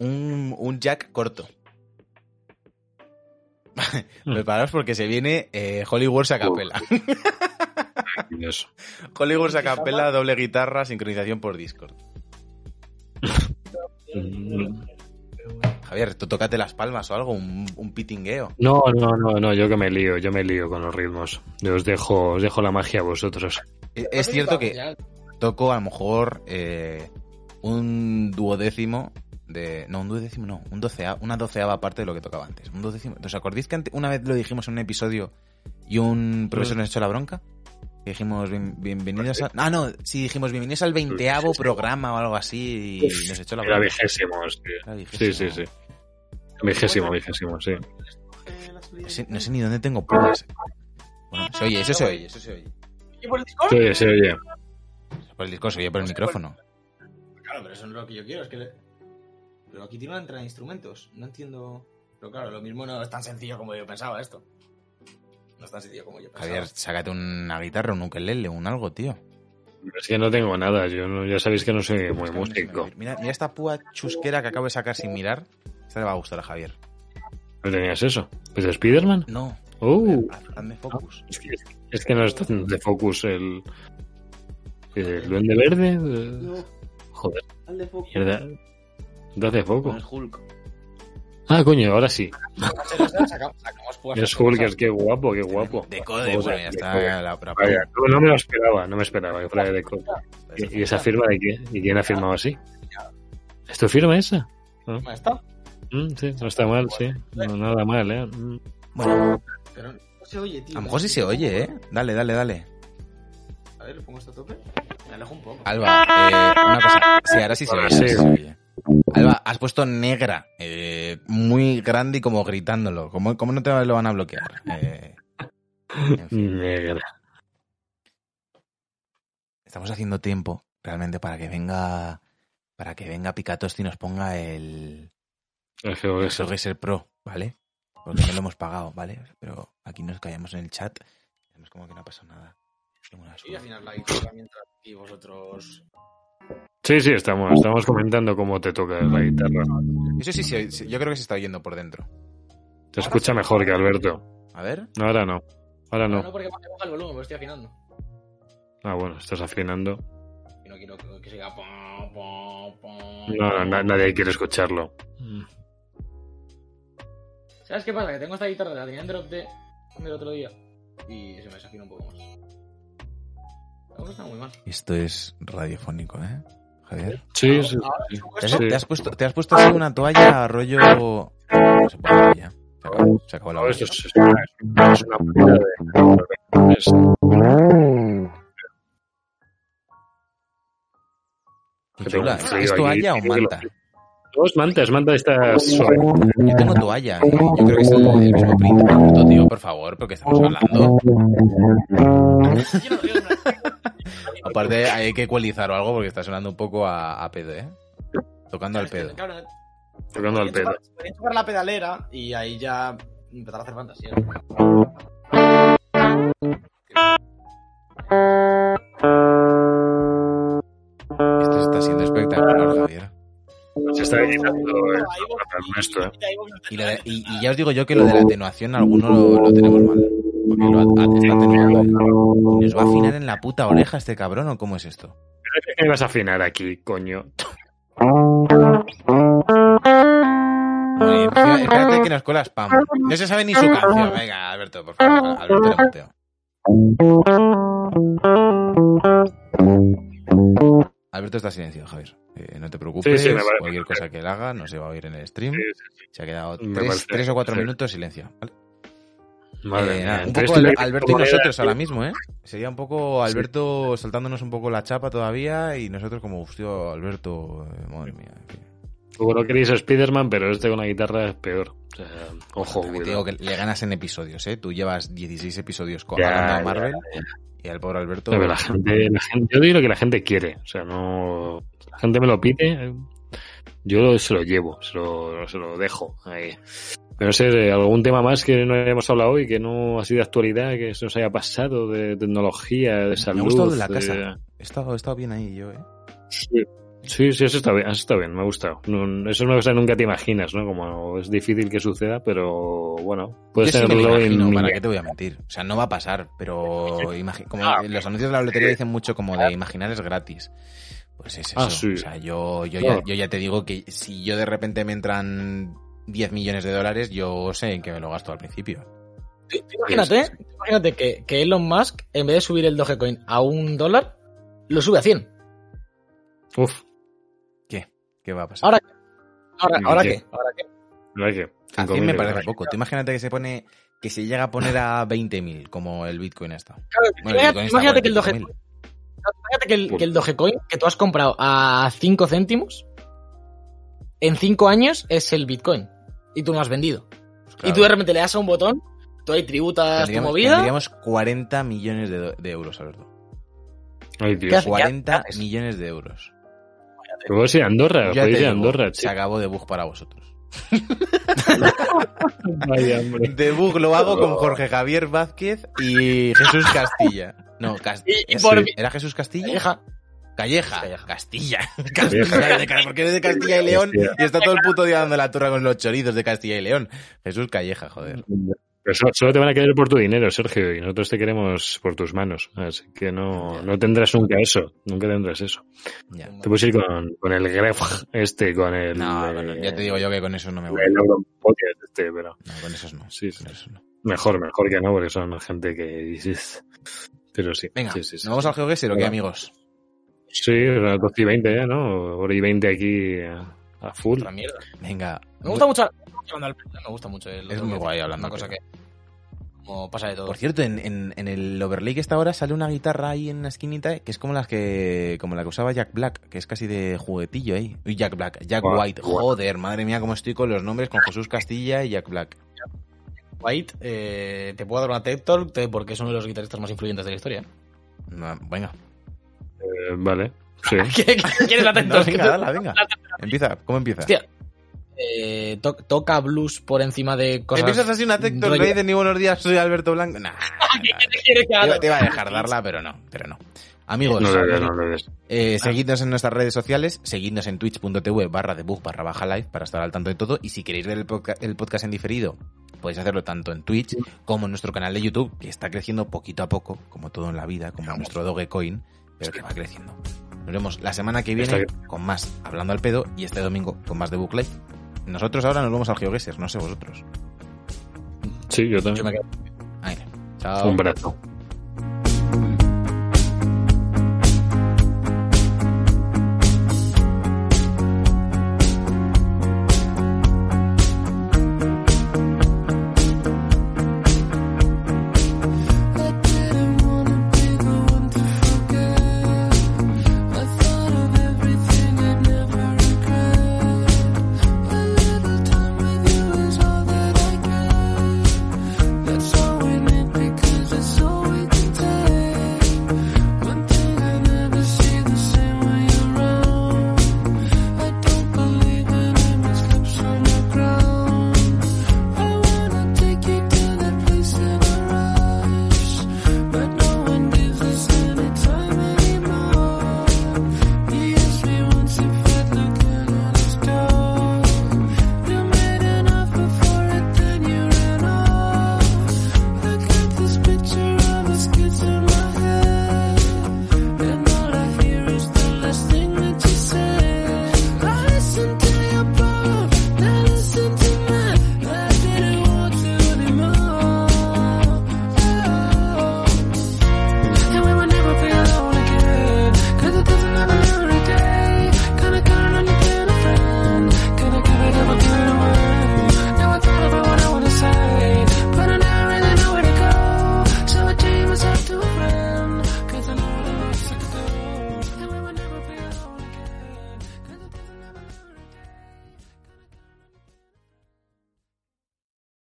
Un, un jack corto. Preparaos porque se viene eh, Hollywood a capela. Hollywood a capela, doble guitarra, sincronización por Discord. Mm, Javier, tú tócate las palmas o algo, un, un pitingueo. No, no, no, no, yo que me lío, yo me lío con los ritmos. Yo os dejo, os dejo la magia a vosotros. E- Es cierto que toco a lo mejor eh, un duodécimo de. No, un duodécimo no, un docea, una doceava parte de lo que tocaba antes. Un duodécimo. ¿Os acordáis que una vez lo dijimos en un episodio y un profesor nos echó la bronca? Dijimos bien- bienvenidos a. Ah, no, sí, dijimos bienvenidos al veinteavo programa o algo así y nos echó la Era bronca. vigésimo, sí. Era Sí, vigésimo. sí, sí. Vigésimo, vigésimo, sí. No sé, no sé ni dónde tengo puras. Bueno, se oye, eso se oye, eso se oye. ¿Y por el Discord? Oye, se oye. Por el disco se oye por el micrófono. Claro, pero eso no es lo que yo quiero, es que... le- Pero aquí tiene una entrada de instrumentos, no entiendo... Pero claro, lo mismo no es tan sencillo como yo pensaba esto. No es tan sencillo como yo pensaba. Javier, sácate una guitarra, un ukelele, un algo, tío. Es que no tengo nada, yo no, ya sabéis que no soy muy músico. Mira, mira esta púa chusquera que acabo de sacar sin mirar. Esta le va a gustar a Javier. ¿No tenías eso? ¿Es de Spiderman? No. Uh, Haz- Hazme focus. es que, es que no está de focus el, el duende verde. eh, Joder, mierda. No hace foco. Hulk. Ah, coño, ahora sí. Es Hulk, es que guapo, qué guapo. De code, bueno, ya de está. la- no, no me lo esperaba, no me esperaba que fuera de Code. ¿Y, esa firma de quién? ¿Y quién ha firmado así? ¿Es tu firma esa? ¿No? ¿Cómo está? Mm, sí, no está mal, sí. No, nada mal, ¿eh? Mm. Bueno, Pero no se oye, tío. a lo mejor sí se oye, ¿eh? Dale, dale, dale. A ver, pongo esto a tope. Me alejo un poco. Alba, eh, una cosa. Sí, ahora sí se oye. sí. sí. Alba, has puesto negra, eh, muy grande y como gritándolo. ¿Cómo, cómo no te lo van a bloquear? Eh, en fin, Negra. estamos haciendo tiempo realmente para que venga para que venga Picatosti y nos ponga el, El GeoGuessr. Pro, ¿vale? Porque no lo hemos pagado, ¿vale? Pero aquí nos callamos en el chat. Es como que no ha pasado nada. Y al final la guitarra mientras y vosotros... Sí, sí, estamos, estamos comentando cómo te toca la guitarra. Eso sí, sí, sí, yo creo que se está oyendo por dentro. Te escucha mejor que Alberto. A ver. No, ahora no. Ahora No, no. no porque me baja el volumen, porque estoy afinando. Ah, bueno, estás afinando. Y no quiero que, siga... No, no, na- nadie quiere escucharlo. ¿Sabes qué pasa? Que tengo esta guitarra, la tenía en drop D del otro día. Y se me desafina un poco más. No está muy mal. Esto es radiofónico, ¿eh? Javier. Sí, sí, sí. ¿Te has, te has puesto, te has puesto así una toalla rollo. No se puede hacer ya. Se acabó, se acabó la No, esto es, es una, manera de... es- Qué chula. ¿Es, toalla o manta? No, es manta, es manta de estas suave. Yo tengo toalla, ¿eh? Yo creo que es el, el mismo print. Tío, por favor, porque estamos hablando. Aparte, hay que ecualizar o algo porque está sonando un poco a, a pedo, ¿eh? Tocando al pedo. Claro, Tocando al pedo. Podría tocar la pedalera y ahí ya empezar a hacer fantasía. Esto está siendo espectacular, Javier. Se está editando el nuestro, ¿eh? Y, ya os digo yo que lo de la atenuación, alguno lo, lo tenemos mal. Porque lo at- at- está atenuando. ¿eh? ¿Y ¿Nos va a afinar en la puta oreja este cabrón o cómo es esto? ¿Qué me vas a afinar aquí, coño? Encima- espérate que nos cola spam. No se sabe ni su canción. Venga, Alberto, por favor. Alberto le muteo. Alberto está silenciado, Javier. Eh, no te preocupes. Sí, sí, Cualquier cosa que él haga no se va a oír en el stream. Sí, sí, Se ha quedado tres, tres o cuatro minutos silencio. ¿vale? Madre Eh, nada, un poco Al- le- Alberto y nosotros ahora mismo, ¿eh? Sería un poco Alberto soltándonos un poco la chapa todavía y nosotros como, hostia, Alberto, eh, madre mía. Como no queréis Spiderman, pero este con la guitarra es peor. O sea, ojo, te digo que le ganas en episodios, ¿eh? Tú llevas 16 episodios con Ya, Marvel y al pobre Alberto... No, pero la gente, la gente- yo digo lo que la gente quiere. O sea, no. La gente me lo pide. Yo se lo llevo, se lo, se lo dejo ahí. Pero no sé, de algún tema más que no hayamos hablado hoy, que no ha sido de actualidad, que se nos haya pasado, de tecnología, de salud. Me ha gustado de la de- casa. He estado, he estado bien ahí yo, ¿eh? Sí. Sí, sí, eso está bien, eso está bien, me ha gustado. No- eso es una cosa que nunca te imaginas, ¿no? Como es difícil que suceda, pero bueno, puedes Yo sí me tenerlo imagino, en ¿para qué te voy a mentir? O sea, no va a pasar, pero imagi- como Ah, los anuncios de la lotería dicen mucho como de imaginar es gratis. Pues es eso. Ah, sí. O sea, yo, yo, Claro. ya, yo ya te digo que si yo de repente me entran 10 millones de dólares, yo sé en qué me lo gasto al principio. Imagínate, imagínate que, que Elon Musk, en vez de subir el Dogecoin a un dólar, lo sube a 100. Uf, ¿Qué? ¿Qué va a pasar? Ahora, ahora, ¿Y ¿ahora qué? qué? ¿Ahora qué? no hay que. a 100 5.000 me parece poco. Tú imagínate que se pone que se llega a poner a 20.000 como el Bitcoin está. Claro, Bueno, el imagínate, Bitcoin está a imagínate que el 45.000. Dogecoin, imagínate que el, que el Dogecoin que tú has comprado a 5 céntimos, en 5 años es el Bitcoin. Y tú no has vendido. Claro. Y tú de repente le das a un botón, tú ahí tributas tu Tendríamos, movida. tendríamos 40 millones de, de euros, Alberto. Ay, ¿Qué Dios. haces? 40 haces? millones de euros. Ir a Andorra, Ya digo, Andorra, se acabó de bug para vosotros. Vaya, hombre. De bug lo hago con Jorge Javier Vázquez y Jesús Castilla. No, Cast- Y- y ¿sí? por ¿Era Jesús Castilla? Calleja. Calleja. Calleja. Castilla. Porque eres de Castilla y León y está todo el puto día dando la turra con los chorizos de Castilla y León. Jesús Calleja, joder. Pero solo, solo te van a querer por tu dinero, Sergio, y nosotros te queremos por tus manos. Así que no, no tendrás nunca eso. Nunca tendrás eso. Ya. Te puedes ir con, con el Gref este, con el. No, ya te digo yo que con eso no me voy. El este, pero. No, con esos no. Sí, sí. Con esos no. Mejor, mejor que no, porque son gente que dices. Pero sí. Venga, sí, sí, sí. ¿nos vamos al GeoGuessr o qué, amigos? Sí, las 12 y 20 ya, ¿no? Hora y 20 aquí a, a full. Otra mierda. Venga. Me gusta mucho, hablando me gusta mucho el Es muy guay hablando Una cosa que como pasa de todo. Por cierto, en, en, en el overlay que está ahora sale una guitarra ahí en la esquinita que es como las que como la que usaba Jack Black, que es casi de juguetillo ahí. Uy, Jack Black, Jack White. Joder, madre mía, cómo estoy con los nombres con Jesús Castilla y Jack Black. White, eh, te puedo dar una TED Talk porque es uno de los guitarristas más influyentes de la historia. No, venga. Eh, vale. Sí. ¿Qué- qué- ¿Quieres la No, Talk? venga, dala, venga. Empieza, ¿cómo empieza? Hostia. Eh, to- toca blues por encima de cosas. ¿Empiezas así una rollo- Rey de ni buenos días, soy Alberto Blanco? Nah, ¿Qué quieres que te, haga? iba- a dejar darla, pero no, pero no. Amigos, No. Eh, seguidnos en nuestras redes sociales, seguidnos en twitch.tv barra debug barra baja live para estar al tanto de todo y si queréis ver el, podca- el podcast en diferido podéis hacerlo tanto en Twitch como en nuestro canal de YouTube que está creciendo poquito a poco, como todo en la vida, como nuestro Dogecoin, pero que va creciendo. Nos vemos la semana que viene con más Hablando al Pedo y este domingo con más Debug Live. Nosotros ahora nos vamos al GeoGuessr, no sé vosotros. Sí, yo Yo también. me quedo. Ahí, chao. Un brazo.